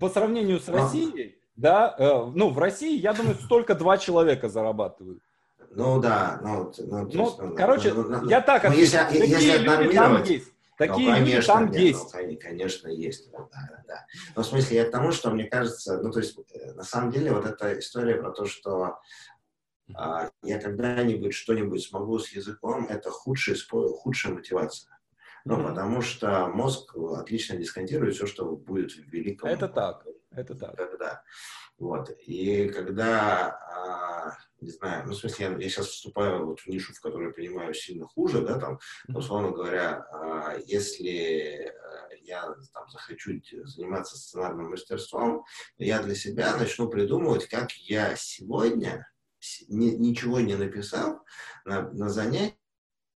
[SPEAKER 1] по сравнению с Россией, да, э, ну, в России, я думаю, столько два человека зарабатывают.
[SPEAKER 2] Ну да, ну,
[SPEAKER 1] ну, ну, есть, ну короче, ну, ну, я так отвечу, если, там есть. Такие ну, конечно, люди там нет, есть.
[SPEAKER 2] Ну, конечно, есть. Да, да, да. Но в смысле, я к тому, что мне кажется, ну, то есть, э, на самом деле, вот эта история про то, что а, я когда-нибудь что-нибудь смогу с языком, это худшая, худшая мотивация. Ну, потому что мозг отлично дисконтирует все, что будет в великом.
[SPEAKER 1] Это так, это так.
[SPEAKER 2] Да. Вот. И когда, а, не знаю, ну, в смысле, я, я сейчас вступаю вот в нишу, в которой понимаю сильно хуже, да, там, условно говоря, а, если э, я там захочу заниматься сценарным мастерством, я для себя начну придумывать, как я сегодня, ни, ничего не написав, на, на занятии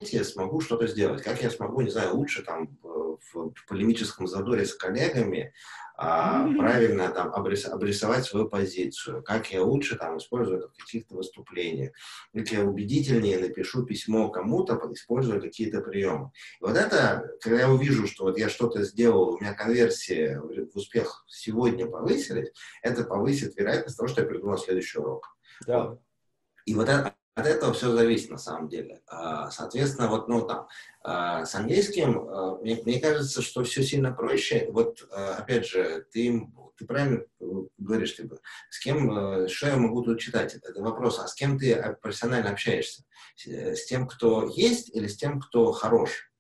[SPEAKER 2] смогу что-то сделать, как я смогу, не знаю, лучше там в, в полемическом задоре с коллегами а, правильно там обрис, обрисовать свою позицию, как я лучше там использую это в каких-то выступлениях, как я убедительнее напишу письмо кому-то, используя какие-то приемы. И вот это, когда я увижу, что вот я что-то сделал, у меня конверсия в успех сегодня повысилась, это повысит вероятность того, что я приду на следующий урок. Да. И вот это, от этого все зависит на самом деле. А, соответственно, вот, ну, там, а, с английским, а, мне, мне кажется, что все сильно проще. Вот, опять же, ты, ты правильно говоришь, типа, с кем, что я могу тут читать? Это вопрос, а с кем ты профессионально общаешься? С тем, кто есть или с тем, кто хорош?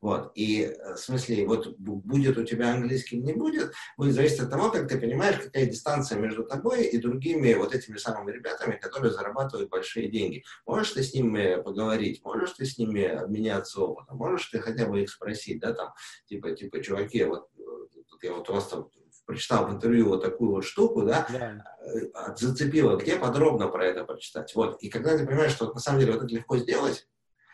[SPEAKER 2] Вот. И э, в смысле, вот будет у тебя английский, не будет, будет зависеть от того, как ты понимаешь, какая дистанция между тобой и другими вот этими самыми ребятами, которые зарабатывают большие деньги. Можешь ты с ними поговорить, можешь ты с ними обменяться опытом, можешь ты хотя бы их спросить, да, там, типа, типа, чуваки, вот я вот у вас там прочитал в интервью вот такую вот штуку, да, да. Э, зацепило, где подробно про это прочитать. Вот. И когда ты понимаешь, что вот, на самом деле вот это легко сделать,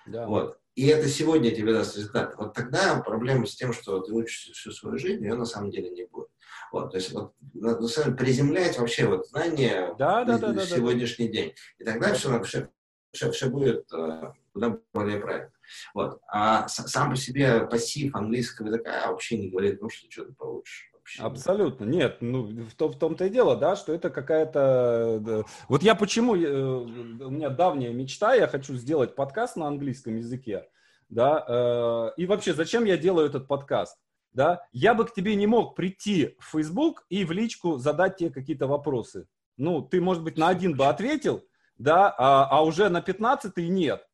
[SPEAKER 2] да. вот, и это сегодня тебе даст результат, вот тогда проблема с тем, что ты учишься всю свою жизнь, ее на самом деле не будет. Вот, то есть вот, на самом приземлять вообще вот знания да, да, да, да, сегодняшний да. день. И тогда да. все, все, все, все будет uh, куда более правильно. Вот. А сам по себе пассив английского языка вообще не говорит, ну, что что ты получишь
[SPEAKER 1] вообще. Абсолютно. Нет, ну, в, том, в том-то и дело, да, что это какая-то... Да. Вот я почему... Э, у меня давняя мечта, я хочу сделать подкаст на английском языке, да, э, и вообще, зачем я делаю этот подкаст? Да, я бы к тебе не мог прийти в Facebook и в личку задать тебе какие-то вопросы. Ну, ты, может быть, на один бы ответил, да, а, а уже на 15 нет.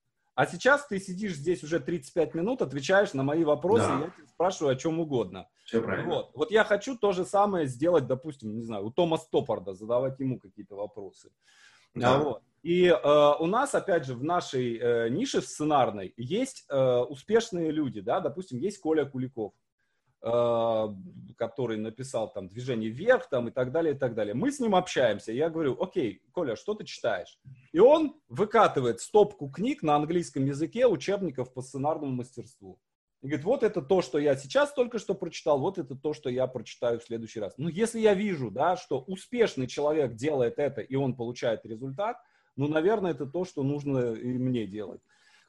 [SPEAKER 1] А сейчас ты сидишь здесь уже 35 минут, отвечаешь на мои вопросы, да. я тебя спрашиваю о чем угодно.
[SPEAKER 2] Все правильно.
[SPEAKER 1] Вот. вот я хочу то же самое сделать, допустим, не знаю, у Тома Стоппарда, задавать ему какие-то вопросы. Да. А вот. И э, у нас, опять же, в нашей э, нише в сценарной есть э, успешные люди, да, допустим, есть Коля Куликов, который написал там «Движение вверх» там и так далее, и так далее. Мы с ним общаемся, я говорю, окей, Коля, что ты читаешь? И он выкатывает стопку книг на английском языке, учебников по сценарному мастерству. И говорит, вот это то, что я сейчас только что прочитал, вот это то, что я прочитаю в следующий раз. Ну, если я вижу, да, что успешный человек делает это, и он получает результат, ну, наверное, это то, что нужно и мне делать.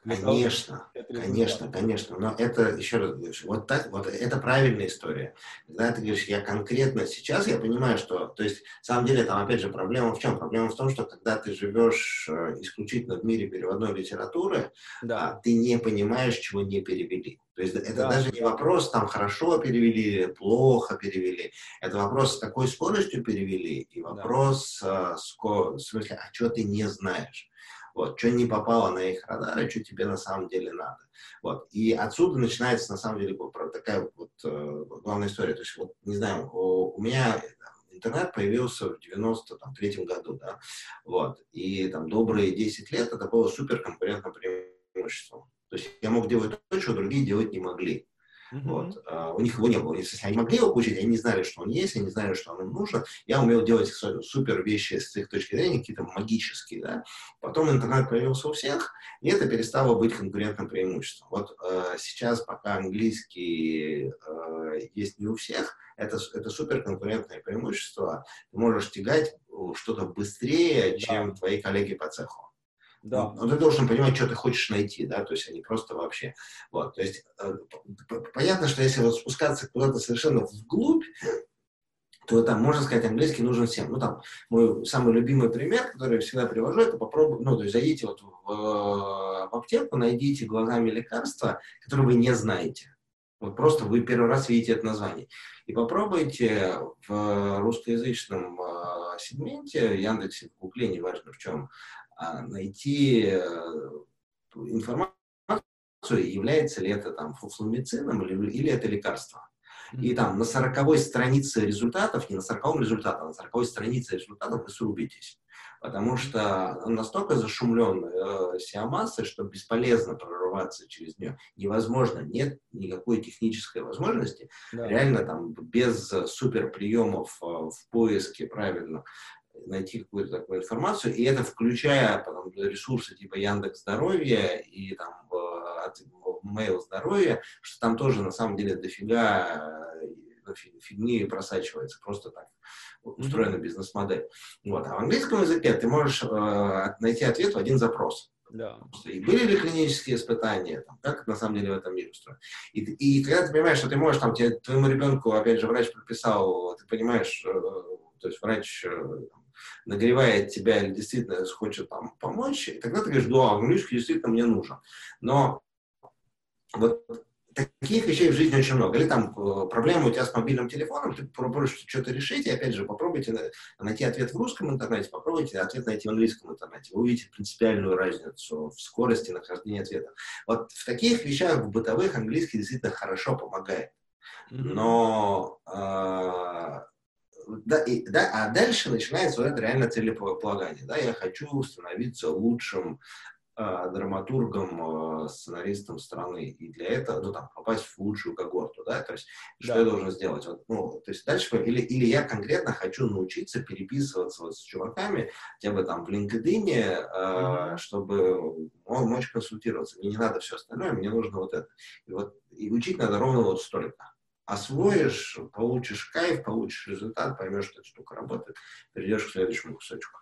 [SPEAKER 2] Конечно, конечно, конечно. Но это, еще раз говорю, вот, так, вот это правильная история. Когда ты говоришь, я конкретно сейчас, я понимаю, что, то есть, на самом деле, там, опять же, проблема в чем? Проблема в том, что когда ты живешь э, исключительно в мире переводной литературы, да. ты не понимаешь, чего не перевели. То есть это да. даже не вопрос, там, хорошо перевели, плохо перевели. Это вопрос, с какой скоростью перевели, и вопрос, да. с, в смысле, а что ты не знаешь. Вот, что не попало на их радары, что тебе на самом деле надо. Вот. И отсюда начинается, на самом деле, такая вот э, главная история. То есть, вот, не знаю, у, у меня интернет появился в 93 году, да, вот, и там добрые 10 лет это было супер конкурентное преимущество. То есть я мог делать то, что другие делать не могли. Uh-huh. Вот. А, у них его не было. Если они могли его получить, они не знали, что он есть, они не знали, что он им нужен. Я умел делать супер вещи с их точки зрения, какие-то магические. Да? Потом интернет появился у всех, и это перестало быть конкурентным преимуществом. Вот э, сейчас, пока английский э, есть не у всех, это, это супер конкурентное преимущество. Ты можешь тягать что-то быстрее, чем твои коллеги по цеху. Да. Но ты должен понимать, что ты хочешь найти, да, то есть они просто вообще. Вот, то есть э, понятно, что если вот спускаться куда-то совершенно вглубь, то там, можно сказать, английский нужен всем. Ну, там, мой самый любимый пример, который я всегда привожу, это попробуй, ну, то есть зайдите вот в, в аптеку, найдите глазами лекарства, которые вы не знаете. Вот просто вы первый раз видите это название. И попробуйте в русскоязычном э, сегменте, Яндексе, в Гугле, неважно в чем, а, найти э, информацию, является ли это там фуфломицином или, или это лекарство. И там на сороковой странице результатов, не на сороковом результате, а на сороковой странице результатов вы срубитесь. Потому что настолько зашумлен э, сиамассой, что бесполезно прорываться через нее. Невозможно, нет никакой технической возможности. Да. Реально там без супер приемов э, в поиске правильно найти какую-то такую информацию, и это включая потом, ресурсы типа Яндекс Здоровья и там Mail Здоровья, что там тоже на самом деле дофига э, фигни просачивается, просто так устроена бизнес-модель. Вот. А в английском языке ты можешь э, найти ответ в один запрос. Да. И были ли клинические испытания, там, как на самом деле в этом мире устроено. И, и когда ты понимаешь, что ты можешь, там, тебе, твоему ребенку, опять же, врач прописал, ты понимаешь, э, то есть врач э, нагревает тебя или действительно хочет там помочь, и тогда ты говоришь, да, английский действительно мне нужен. Но вот таких вещей в жизни очень много. Или там э, проблема у тебя с мобильным телефоном, ты пробуешь что-то решить, и опять же попробуйте найти ответ в русском интернете, попробуйте ответ найти в английском интернете. Вы увидите принципиальную разницу в скорости нахождения ответа. Вот в таких вещах, в бытовых, английский действительно хорошо помогает. Но э, да, и, да, а дальше начинается вот это реально целеполагание. Да, я хочу становиться лучшим э, драматургом, э, сценаристом страны. И для этого, ну, там, попасть в лучшую когорту, да, то есть, да. что я должен сделать? Вот, ну, то есть, дальше, или, или я конкретно хочу научиться переписываться вот с чуваками, хотя бы там в LinkedIn, э, mm-hmm. чтобы он мочь консультироваться. Мне не надо все остальное, мне нужно вот это. И вот, и учить надо ровно вот столько освоишь, получишь кайф, получишь результат, поймешь, что эта штука работает, перейдешь к следующему кусочку.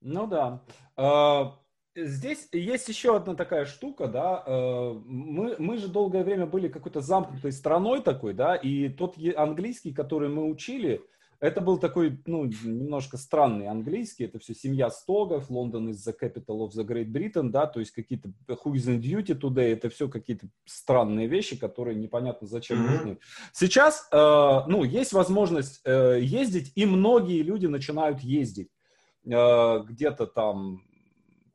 [SPEAKER 1] Ну да. А, здесь есть еще одна такая штука, да, а, мы, мы же долгое время были какой-то замкнутой страной такой, да, и тот английский, который мы учили, это был такой, ну, немножко странный английский, это все семья Стогов, Лондон is the capital of the Great Britain, да, то есть какие-то who is in duty today, это все какие-то странные вещи, которые непонятно зачем mm-hmm. нужны. Сейчас, э, ну, есть возможность э, ездить, и многие люди начинают ездить э, где-то там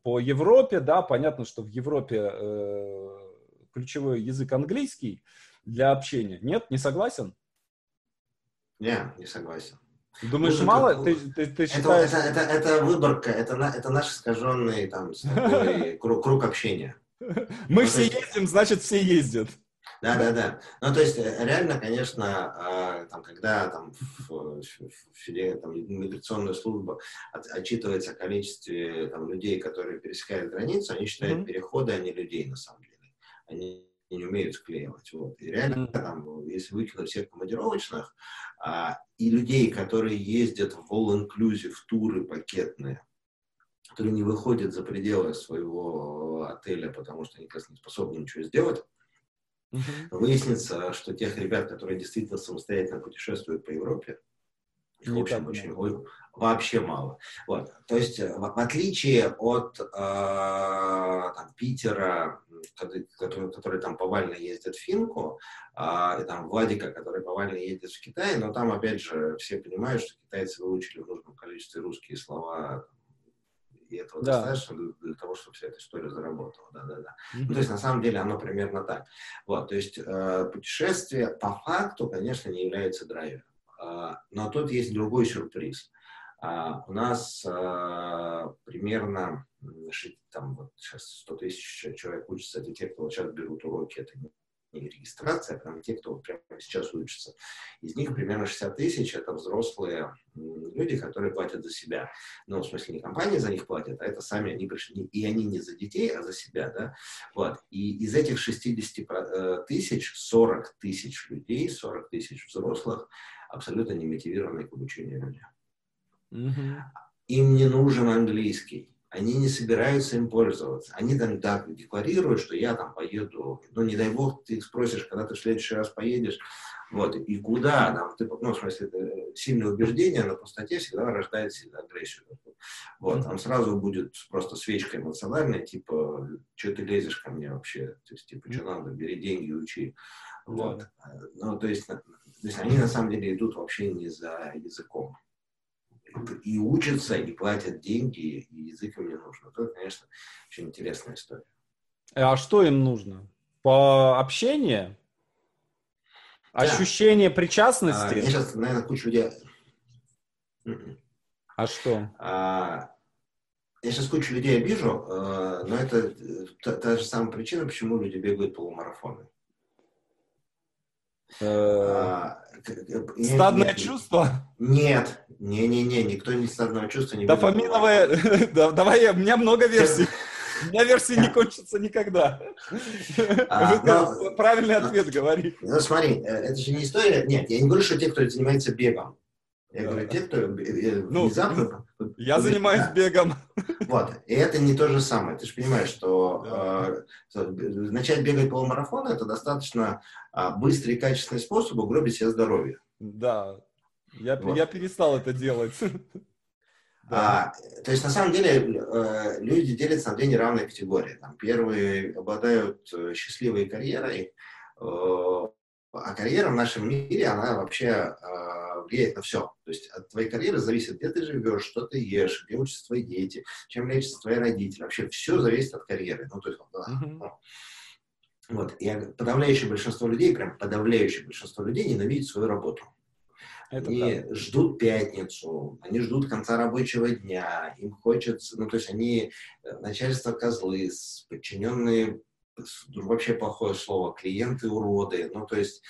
[SPEAKER 1] по Европе, да, понятно, что в Европе э, ключевой язык английский для общения. Нет, не согласен?
[SPEAKER 2] Не, не согласен.
[SPEAKER 1] Думаешь, Музыка, мало? Ты, ты, ты
[SPEAKER 2] считаешь... это, это, это, это выборка, это, это наш искаженный там, круг, круг общения.
[SPEAKER 1] Мы все ездим, значит, все ездят.
[SPEAKER 2] Да, да, да. Ну, то есть, э, реально, конечно, а, там, когда там, в, в, в там, миграционная служба от, отчитывается о количестве там, людей, которые пересекают границу, они считают mm-hmm. переходы, а не людей, на самом деле. Они не умеют склеивать. Вот. И реально, там, если выкинуть всех командировочных, а, и людей, которые ездят в all-inclusive туры пакетные, которые не выходят за пределы своего отеля, потому что они как не способны ничего сделать, Uh-huh. Выяснится, что тех ребят, которые действительно самостоятельно путешествуют по Европе, их не очень, очень, вообще мало. Вот. То есть, э, в, в отличие от э, там, Питера, который, который там повально ездит в Финку, э, и там Владика, который повально ездит в Китай, но там, опять же, все понимают, что китайцы выучили в нужном количестве русские слова и этого да. достаточно для, для того, чтобы вся эта история заработала. Да, да, да. Mm-hmm. Ну, то есть, на самом деле, оно примерно так. Вот, то есть, э, путешествие по факту, конечно, не является драйвером. Э, но тут есть другой сюрприз. Э, у нас э, примерно там, вот сейчас 100 тысяч человек учатся, это те, кто вот сейчас берут уроки, это не регистрация, а те, кто прямо сейчас учится. Из них примерно 60 тысяч – это взрослые люди, которые платят за себя. Ну, в смысле, не компания за них платит, а это сами они пришли. И они не за детей, а за себя, да. Вот. И из этих 60 э, тысяч 40 тысяч людей, 40 тысяч взрослых абсолютно не мотивированные к обучению люди. Им не нужен английский. Они не собираются им пользоваться. Они там да, декларируют, что я там поеду, ну не дай бог, ты их спросишь, когда ты в следующий раз поедешь, вот, и куда, там, ты, ну, в смысле, это сильное убеждение на пустоте всегда рождает сильную агрессию. Вот, там сразу будет просто свечка эмоциональная, типа, что ты лезешь ко мне вообще, то есть, типа, что надо, бери деньги, учи. Вот. Ну, то есть, то есть они на самом деле идут вообще не за языком и учатся, и платят деньги, и язык им не нужен. Это, конечно, очень интересная история.
[SPEAKER 1] А что им нужно? По общению? Да. Ощущение причастности? А,
[SPEAKER 2] я сейчас, наверное, кучу людей...
[SPEAKER 1] А что?
[SPEAKER 2] А, я сейчас кучу людей обижу, а, но это та, та же самая причина, почему люди бегают полумарафоны.
[SPEAKER 1] Э, а, Стадное нет, чувство?
[SPEAKER 2] Нет, не-не-не, никто не стадное чувство не
[SPEAKER 1] Дофаминовое, да, давай, у меня много версий. У меня версии не кончатся никогда. А, но, Правильный ответ говори.
[SPEAKER 2] Ну смотри, э, это же не история. Нет, я не говорю, что те, кто занимается бегом. Я говорю, те, кто э, э, ну,
[SPEAKER 1] внезапно... Я занимаюсь да. бегом.
[SPEAKER 2] Вот, и это не то же самое. Ты же понимаешь, что да. э, начать бегать полумарафон – это достаточно э, быстрый и качественный способ угробить себе здоровье.
[SPEAKER 1] Да, я, вот. я перестал это делать.
[SPEAKER 2] Да. А, то есть, на самом деле, э, люди делятся на две неравные категории. Там, первые обладают счастливой карьерой, э, а карьера в нашем мире, она вообще э, влияет на все. То есть от твоей карьеры зависит, где ты живешь, что ты ешь, где учатся твои дети, чем лечатся твои родители. Вообще все зависит от карьеры. Ну, то есть, да, mm-hmm. Вот. И подавляющее большинство людей, прям подавляющее большинство людей ненавидит свою работу. Это они правда. ждут пятницу, они ждут конца рабочего дня, им хочется, ну, то есть они, э, начальство козлы, подчиненные вообще плохое слово, клиенты уроды, ну, то есть,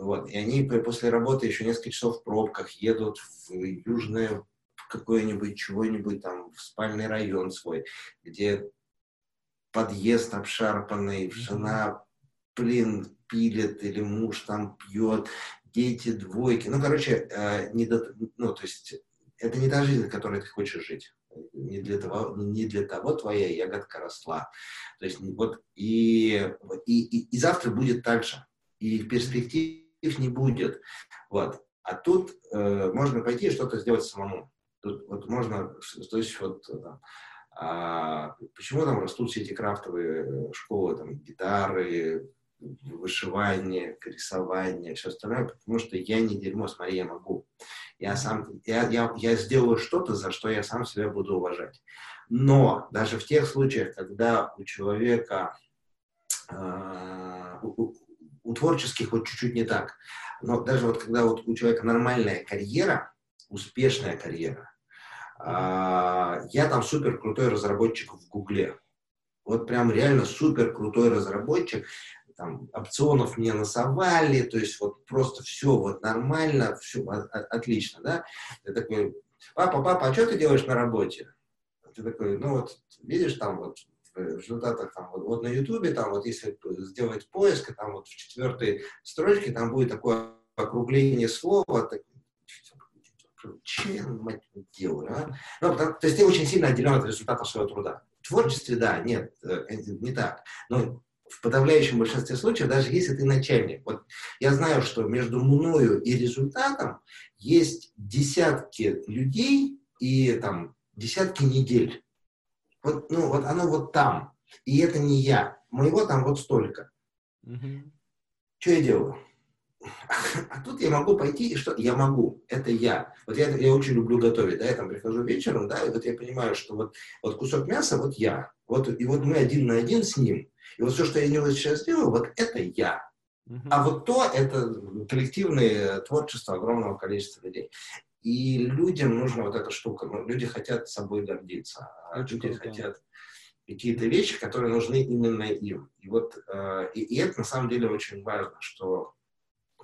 [SPEAKER 2] вот, и они после работы еще несколько часов в пробках едут в южное какое-нибудь, чего-нибудь там, в спальный район свой, где подъезд обшарпанный, жена, блин, пилит, или муж там пьет, дети двойки, ну, короче, э, не до, ну, то есть, это не та жизнь, которой ты хочешь жить не для того, не для того твоя ягодка росла. То есть вот и, и, и, и завтра будет так же, и перспектив не будет. Вот. А тут э, можно пойти и что-то сделать самому. Тут вот можно, то есть вот там, а, почему там растут все эти крафтовые школы, там гитары, вышивание, рисование, все остальное, потому что я не дерьмо, смотри, я могу. Я сам, я, я, я сделаю что-то, за что я сам себя буду уважать. Но даже в тех случаях, когда у человека, э, у, у творческих вот чуть-чуть не так, но даже вот когда вот у человека нормальная карьера, успешная карьера. А, я там супер крутой разработчик в Гугле. Вот прям реально супер крутой разработчик. Там опционов мне насовали, то есть вот просто все вот нормально, все отлично, да. Я такой, папа, папа, а что ты делаешь на работе? Ты такой, ну вот, видишь, там вот в результатах, там, вот, вот на Ютубе, там вот если сделать поиск, там вот в четвертой строчке там будет такое округление слова, так, чем мать делаю, а? Ну, потому, то есть ты очень сильно отделен от результатов своего труда. В творчестве, да, нет, э, не так. Но в подавляющем большинстве случаев, даже если ты начальник, вот я знаю, что между мною и результатом есть десятки людей и там десятки недель. Вот, ну, вот оно вот там. И это не я. Моего там вот столько. Mm-hmm. Что я делаю? А тут я могу пойти, и что? Я могу. Это я. Вот я, я очень люблю готовить. Да, я там прихожу вечером, да, и вот я понимаю, что вот, вот кусок мяса, вот я. Вот, и вот мы один на один с ним. И вот все, что я сейчас делаю, вот это я. А вот то это коллективное творчество огромного количества людей. И людям нужна вот эта штука. Ну, люди хотят собой гордиться. А Очень люди круто. хотят какие-то вещи, которые нужны именно им. И вот э, и, и это на самом деле очень важно, что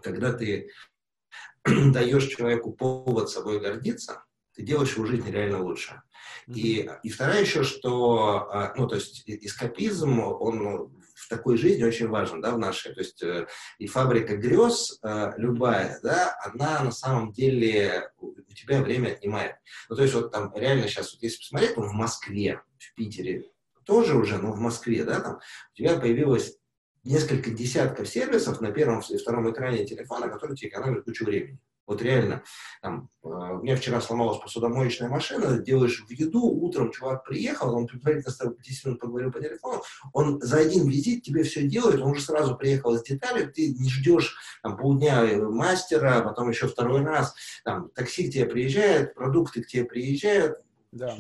[SPEAKER 2] когда ты даешь человеку повод собой гордиться, ты делаешь его жизнь реально лучше. И, и вторая еще, что, э, ну, то есть эскапизм, он в такой жизни очень важен, да, в нашей. То есть э, и фабрика грез э, любая, да, она на самом деле у тебя время отнимает. Ну, то есть вот там реально сейчас, вот если посмотреть, то в Москве, в Питере тоже уже, но в Москве, да, там у тебя появилось несколько десятков сервисов на первом и втором экране телефона, которые тебе экономят кучу времени. Вот реально, там, э, у меня вчера сломалась посудомоечная машина, делаешь в еду, утром чувак приехал, он предварительно с тобой 10 минут поговорил по телефону, он за один визит тебе все делает, он уже сразу приехал с деталью, ты не ждешь там, полдня мастера, потом еще второй раз, там, такси к тебе приезжает, продукты к тебе приезжают, да.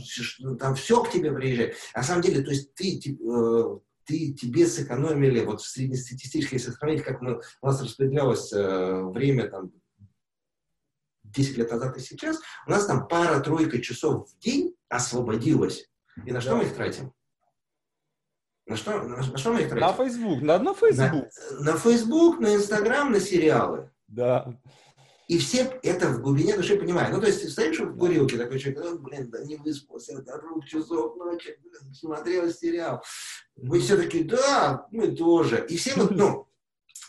[SPEAKER 2] там все к тебе приезжает. На самом деле, то есть ты, э, ты, тебе сэкономили, вот в среднестатистической, если сравнить, как мы, у нас распределялось э, время там 10 лет назад и сейчас, у нас там пара-тройка часов в день освободилось. И на что да. мы их тратим? На что, на, на что мы их тратим?
[SPEAKER 1] На Facebook, на, на Facebook.
[SPEAKER 2] На, на Facebook, на Instagram, на сериалы.
[SPEAKER 1] Да.
[SPEAKER 2] И все это в глубине души понимают. Ну, то есть, стоишь в курилке, такой человек, блин, да не выспался, до двух часов ночи, блин, смотрел сериал. Вы все таки да, мы тоже. И все вот, ну,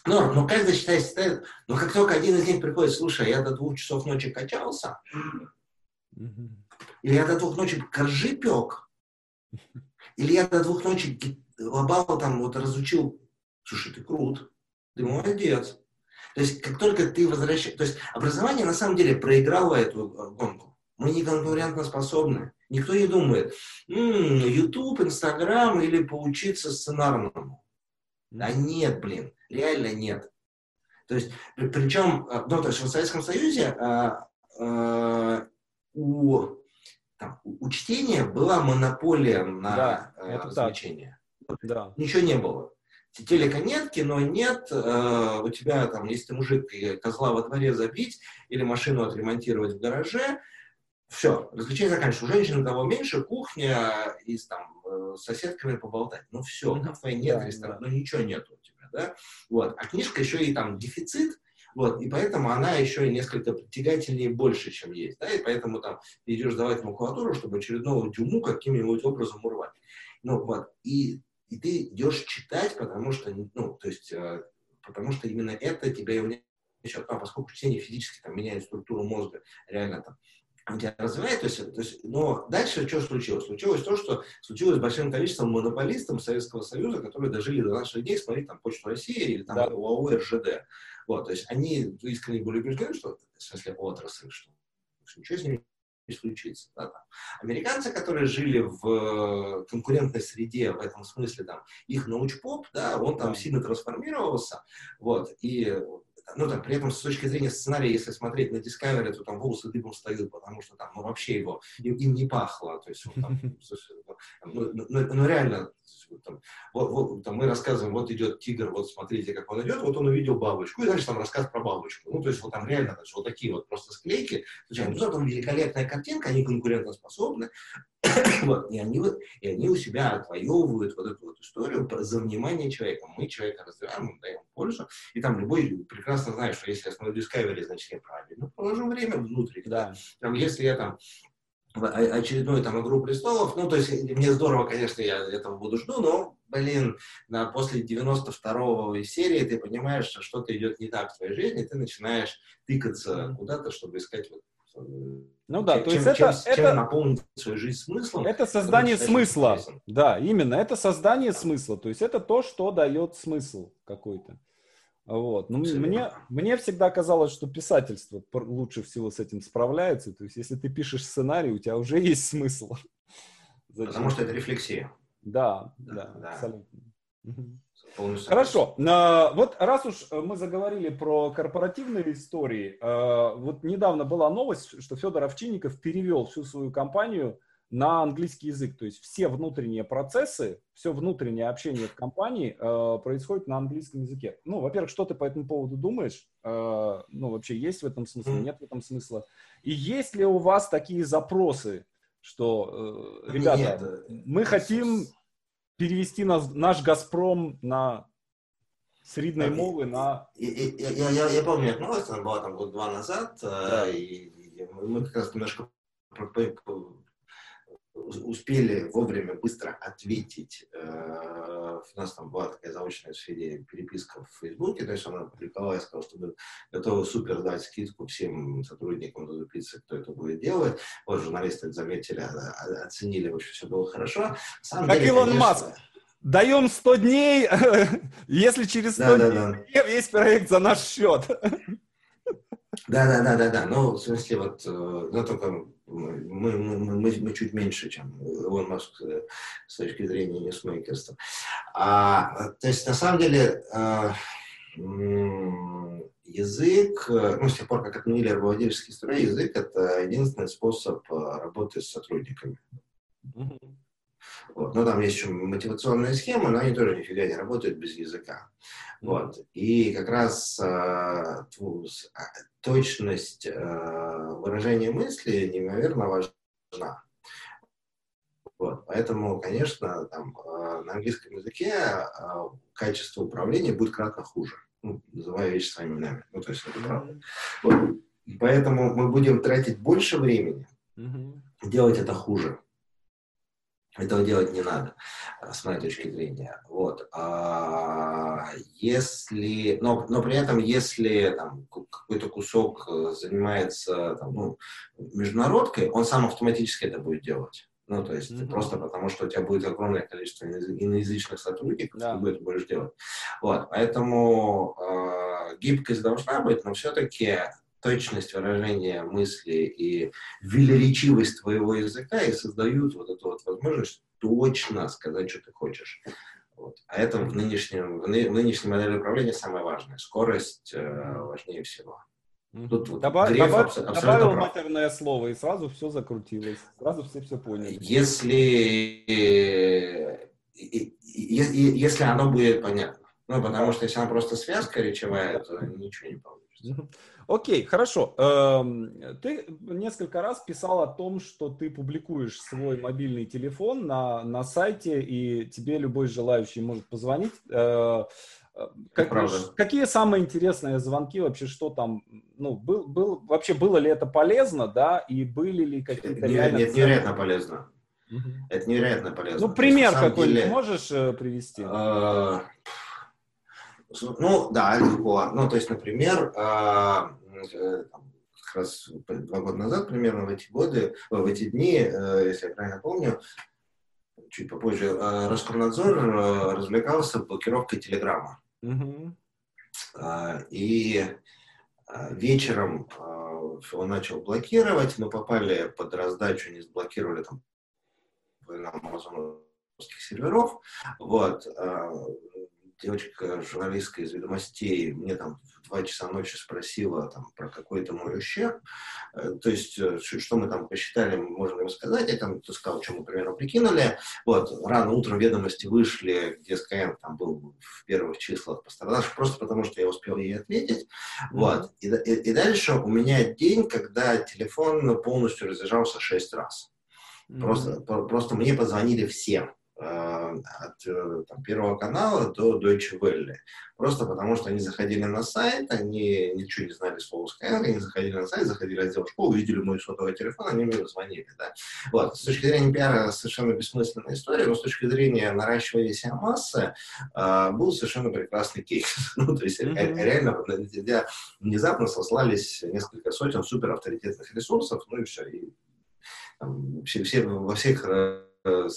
[SPEAKER 2] но, но каждый считает, считает, но как только один из них приходит, слушай, я до двух часов ночи качался, или я до двух ночи коржи пек, или я до двух ночи лобал там, вот разучил, слушай, ты крут, ты молодец. То есть, как только ты возвращаешь... То есть, образование на самом деле проиграло эту гонку. Мы не конкурентно способны. Никто не думает, м-м, YouTube, Instagram или поучиться сценарному. Да нет, блин, реально нет. То есть, при, причем, э, ну, то есть в Советском Союзе а, а, у, там, у чтения была монополия на да, а, развлечения. Да. Ничего не было телека нет, кино нет, э, у тебя там, если ты мужик, и козла во дворе забить или машину отремонтировать в гараже, все, развлечение заканчивается. У женщины того меньше, кухня и там э, с соседками поболтать. Ну все, кафе нет, да, ресторан, да. ну ничего нет у тебя, да? Вот. А книжка еще и там дефицит, вот, и поэтому она еще и несколько притягательнее больше, чем есть, да, и поэтому там идешь давать макулатуру, чтобы очередного дюму каким-нибудь образом урвать. Ну, вот, и и ты идешь читать, потому что, ну, то есть, э, потому что именно это тебя и увлечет, а поскольку чтение физически там меняет структуру мозга, реально там, тебя развивает, то есть, то есть, но дальше что случилось? Случилось то, что случилось большим количеством монополистов Советского Союза, которые дожили до наших дней, смотри, там, Почту России или там да. ОАО РЖД. Вот, то есть они искренне были убеждены, что, в смысле, отрасль, что ничего с ними не случится. Да, там. Американцы, которые жили в э, конкурентной среде в этом смысле, там, их научпоп, да, он там сильно трансформировался, вот, и ну, там, при этом с точки зрения сценария, если смотреть на Discovery, то там волосы дыбом встают, потому что там, ну, вообще его, им, им не пахло, то есть, вот, там, ну, ну, ну, ну, реально, там, вот, вот, там, мы рассказываем, вот идет тигр, вот смотрите, как он идет, вот он увидел бабочку, и дальше там рассказ про бабочку, ну, то есть, вот там реально, значит, вот такие вот просто склейки, случайно, ну, там великолепная картинка, они конкурентоспособны, вот, и, они, и они у себя отвоевывают вот эту вот историю за внимание человека. Мы человека развиваем, мы даем пользу, и там любой прекрасно знает, что если я смотрю Discovery, значит, я правильно положу время внутрь. Да. Там, если я там очередную там «Игру престолов». Ну, то есть мне здорово, конечно, я этого буду жду, но, блин, на, после 92-го серии ты понимаешь, что что-то идет не так в твоей жизни, ты начинаешь тыкаться куда-то, чтобы искать вот
[SPEAKER 1] ну да,
[SPEAKER 2] чем,
[SPEAKER 1] то есть
[SPEAKER 2] чем,
[SPEAKER 1] это,
[SPEAKER 2] чем,
[SPEAKER 1] это,
[SPEAKER 2] наполнить свою жизнь смыслом.
[SPEAKER 1] Это создание смысла. Да, именно, это создание смысла. То есть это то, что дает смысл какой-то. Вот. Ну, мне, мне всегда казалось, что писательство лучше всего с этим справляется. То есть, если ты пишешь сценарий, у тебя уже есть смысл.
[SPEAKER 2] Потому что это рефлексия.
[SPEAKER 1] Да, да, да. абсолютно. Хорошо. Вот раз уж мы заговорили про корпоративные истории, э, вот недавно была новость, что Федор Овчинников перевел всю свою компанию на английский язык. То есть все внутренние процессы, все внутреннее общение в компании э, происходит на английском языке. Ну, во-первых, что ты по этому поводу думаешь? Э, ну, вообще есть в этом смысл, нет в этом смысла? И есть ли у вас такие запросы, что, ребята, нет, мы хотим перевести нас, наш «Газпром» на с рідної мови на...
[SPEAKER 2] Я, я, я, я помню эту новость, она была там год-два назад, да. и, и мы как раз немножко успели вовремя быстро ответить. У нас там была такая заочная сфере переписка в Фейсбуке, то есть она опубликовала и сказала, что мы готовы супер дать скидку всем сотрудникам Дудупицы, кто это будет делать. Вот журналисты это заметили, оценили, в общем, все было хорошо.
[SPEAKER 1] Как деле, Илон конечно, Маск. Даем 100 дней, если через 100 да, дней да, да. весь проект за наш счет.
[SPEAKER 2] Да, да, да, да, да. Ну, в смысле, вот, ну, только мы, мы, мы, мы чуть меньше, чем Илон Маск э, с точки зрения ньюсмейкерства. А, то есть, на самом деле, а, язык, ну, с тех пор, как отменили руководительский строй, язык – это единственный способ работы с сотрудниками. Вот. Но там есть еще мотивационная схема, но они тоже нифига не работают без языка. Вот. И как раз э, точность э, выражения мысли неимоверно важна. Вот. Поэтому, конечно, там, э, на английском языке э, качество управления будет кратно хуже. Ну, называя вещи своими именами. Ну, то есть это правда. Вот. Поэтому мы будем тратить больше времени, mm-hmm. делать это хуже. Этого делать не надо, э, с моей точки зрения. Вот. А если, но, но при этом, если там, какой-то кусок э, занимается там, ну, международкой, он сам автоматически это будет делать. Ну, то есть mm-hmm. просто потому, что у тебя будет огромное количество иноязычных сотрудников, да. ты это будешь делать. Вот, поэтому э, гибкость должна быть, но все-таки точность выражения мысли и велеречивость твоего языка и создают вот эту вот возможность точно сказать, что ты хочешь. Вот. А это в нынешнем, в нынешней модели управления самое важное. Скорость э, важнее всего.
[SPEAKER 1] Тут вот Добав, Греф добав, абс, добавил прав. матерное слово, и сразу все закрутилось. Сразу все все поняли.
[SPEAKER 2] Если, э, если оно будет понятно. Ну, потому что если она просто связка речевая, то ничего не получится.
[SPEAKER 1] Окей, хорошо. Эм, ты несколько раз писал о том, что ты публикуешь свой мобильный телефон на, на сайте, и тебе любой желающий может позвонить. Э, э, как, какие самые интересные звонки вообще, что там, ну, был, был, вообще было ли это полезно, да, и были ли какие-то
[SPEAKER 2] Нет, нет невероятно полезно. Угу. Это невероятно полезно.
[SPEAKER 1] Ну, пример какой-нибудь деле... можешь э, привести?
[SPEAKER 2] А, ну, да, легко. Ну, то есть, например, а, Э, как раз два года назад, примерно в эти годы, э, в эти дни, э, если я правильно помню, чуть попозже, Роскомнадзор развлекался блокировкой Телеграма. Mm-hmm. И вечером он начал блокировать, мы попали под раздачу, не заблокировали там амазоновских серверов. Вот девочка, журналистка из «Ведомостей», мне там в 2 часа ночи спросила там, про какой-то мой ущерб. Э, то есть, э, что мы там посчитали, можем им сказать. Я там сказал, что мы примерно прикинули. Вот, рано утром «Ведомости» вышли, где СКН там был в первых числах пострадавших, просто потому что я успел ей ответить. Вот. И, и, и дальше у меня день, когда телефон полностью разъезжался шесть раз. Просто, просто мне позвонили все. Э, от э, там, Первого канала до Deutsche Welle. Просто потому, что они заходили на сайт, они ничего не знали слова Skyeng, они заходили на сайт, заходили в отдел школы, увидели мой сотовый телефон, они мне звонили. Да? Вот. С точки зрения пиара совершенно бессмысленная история, но с точки зрения наращивания себя массы э, был совершенно прекрасный кейс. ну, то есть mm-hmm. реально где внезапно сослались несколько сотен супер авторитетных ресурсов, ну и все. И, там, все, все во всех Э,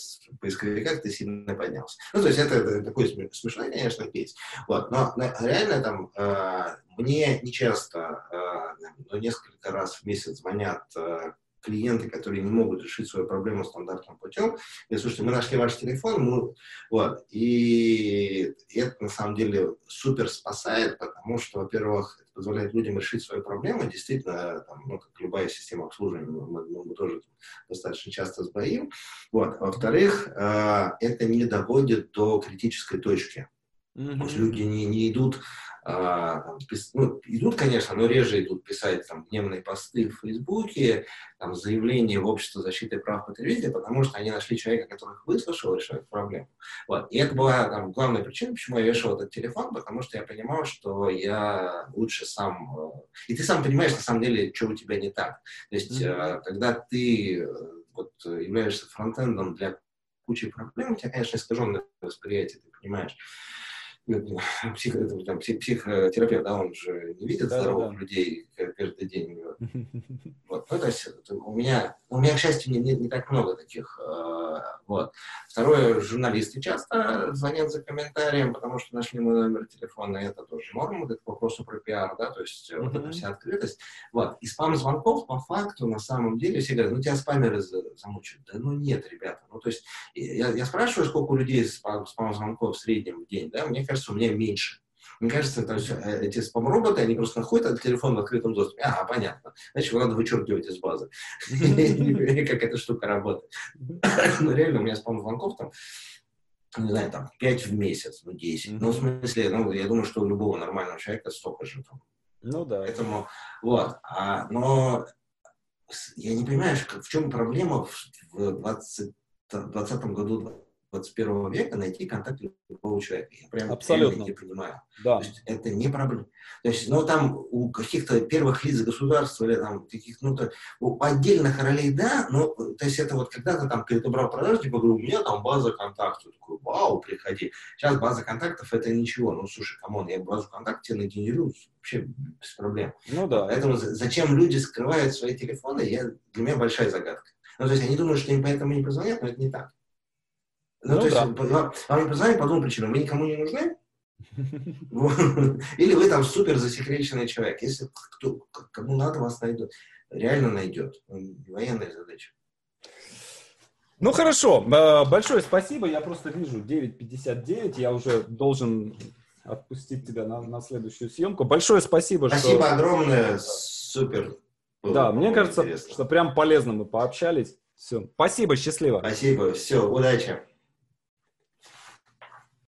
[SPEAKER 2] поисковиках ты сильно поднялся. Ну, то есть это, это такой смешной, конечно, кейс. Вот, но, но реально там э, мне не часто, э, но несколько раз в месяц звонят э, клиенты, которые не могут решить свою проблему стандартным путем. И, слушайте, мы нашли ваш телефон, мы, вот, и это на самом деле супер спасает, потому что, во-первых, это позволяет людям решить свою проблему, действительно, там, ну, как любая система обслуживания, мы, мы, мы тоже достаточно часто сбоим. Вот. Во-вторых, э, это не доводит до критической точки. Mm-hmm. люди не, не идут а, пис, ну, идут, конечно, но реже идут писать там дневные посты в Фейсбуке, там, заявления в общество защиты прав потребителей, потому что они нашли человека, который их выслушал, решил эту проблему. Вот. И это была там, главная причина, почему я вешал этот телефон, потому что я понимал, что я лучше сам... Э, и ты сам понимаешь, на самом деле, что у тебя не так. То есть, mm-hmm. когда ты э, вот, являешься фронтендом для кучи проблем, у тебя, конечно, искаженное восприятие, ты понимаешь. Псих, там, психотерапевт, да, он же не видит да, здоровых да. людей каждый день. Вот. Ну, то есть у меня, у меня, к счастью, не, не, не так много таких. Э, вот. Второе, журналисты часто звонят за комментарием, потому что нашли мой номер телефона, и это тоже норма, это к вопросу про пиар, да, то есть mm-hmm. вот эта вся открытость. Вот. И спам-звонков по факту на самом деле все говорят, ну тебя спамеры замучают. Да ну нет, ребята. Ну то есть я, я спрашиваю, сколько у людей спам-звонков в среднем в день, да, мне кажется, у меня меньше. Мне кажется, это все, э, эти спам-роботы, они просто находят этот телефон в открытом доступе. Ага, понятно. Значит, его надо вычеркивать из базы. Как эта штука работает. Но реально, у меня спам-звонков там не знаю, там, 5 в месяц, ну, 10. Ну, в смысле, ну, я думаю, что у любого нормального человека столько же там.
[SPEAKER 1] Ну, да.
[SPEAKER 2] Поэтому, вот. А, но я не понимаю, в чем проблема в 20, 20 году 21 века найти контакт любого человека. Я прям
[SPEAKER 1] Абсолютно.
[SPEAKER 2] не понимаю.
[SPEAKER 1] Да.
[SPEAKER 2] То есть это не проблема. То есть, ну, там у каких-то первых лиц государства или там каких ну, то, у отдельных ролей, да, но, то есть это вот когда-то там, когда ты брал продажу, типа, говорю, у меня там база контактов. Такой, вау, приходи. Сейчас база контактов это ничего. Ну, слушай, come on, я базу контактов тебе нагенерирую вообще без проблем.
[SPEAKER 1] Ну да.
[SPEAKER 2] Поэтому зачем люди скрывают свои телефоны, я, для меня большая загадка. Ну, то есть они думают, что им поэтому не позвонят, но это не так. Ну, ну то да. есть, вам не позвонили по двум причинам. Вы никому не нужны, или вы там супер засекреченный человек. Если кто, кому надо, вас найдет. Реально найдет. Военная задача.
[SPEAKER 1] Ну хорошо, э, большое спасибо. Я просто вижу 9.59. Я уже должен отпустить тебя на, на следующую съемку. Большое спасибо.
[SPEAKER 2] Спасибо что... огромное. Супер.
[SPEAKER 1] Да, мне кажется, интересно. что прям полезно мы пообщались. Все. Спасибо, счастливо.
[SPEAKER 2] Спасибо. Все, удачи.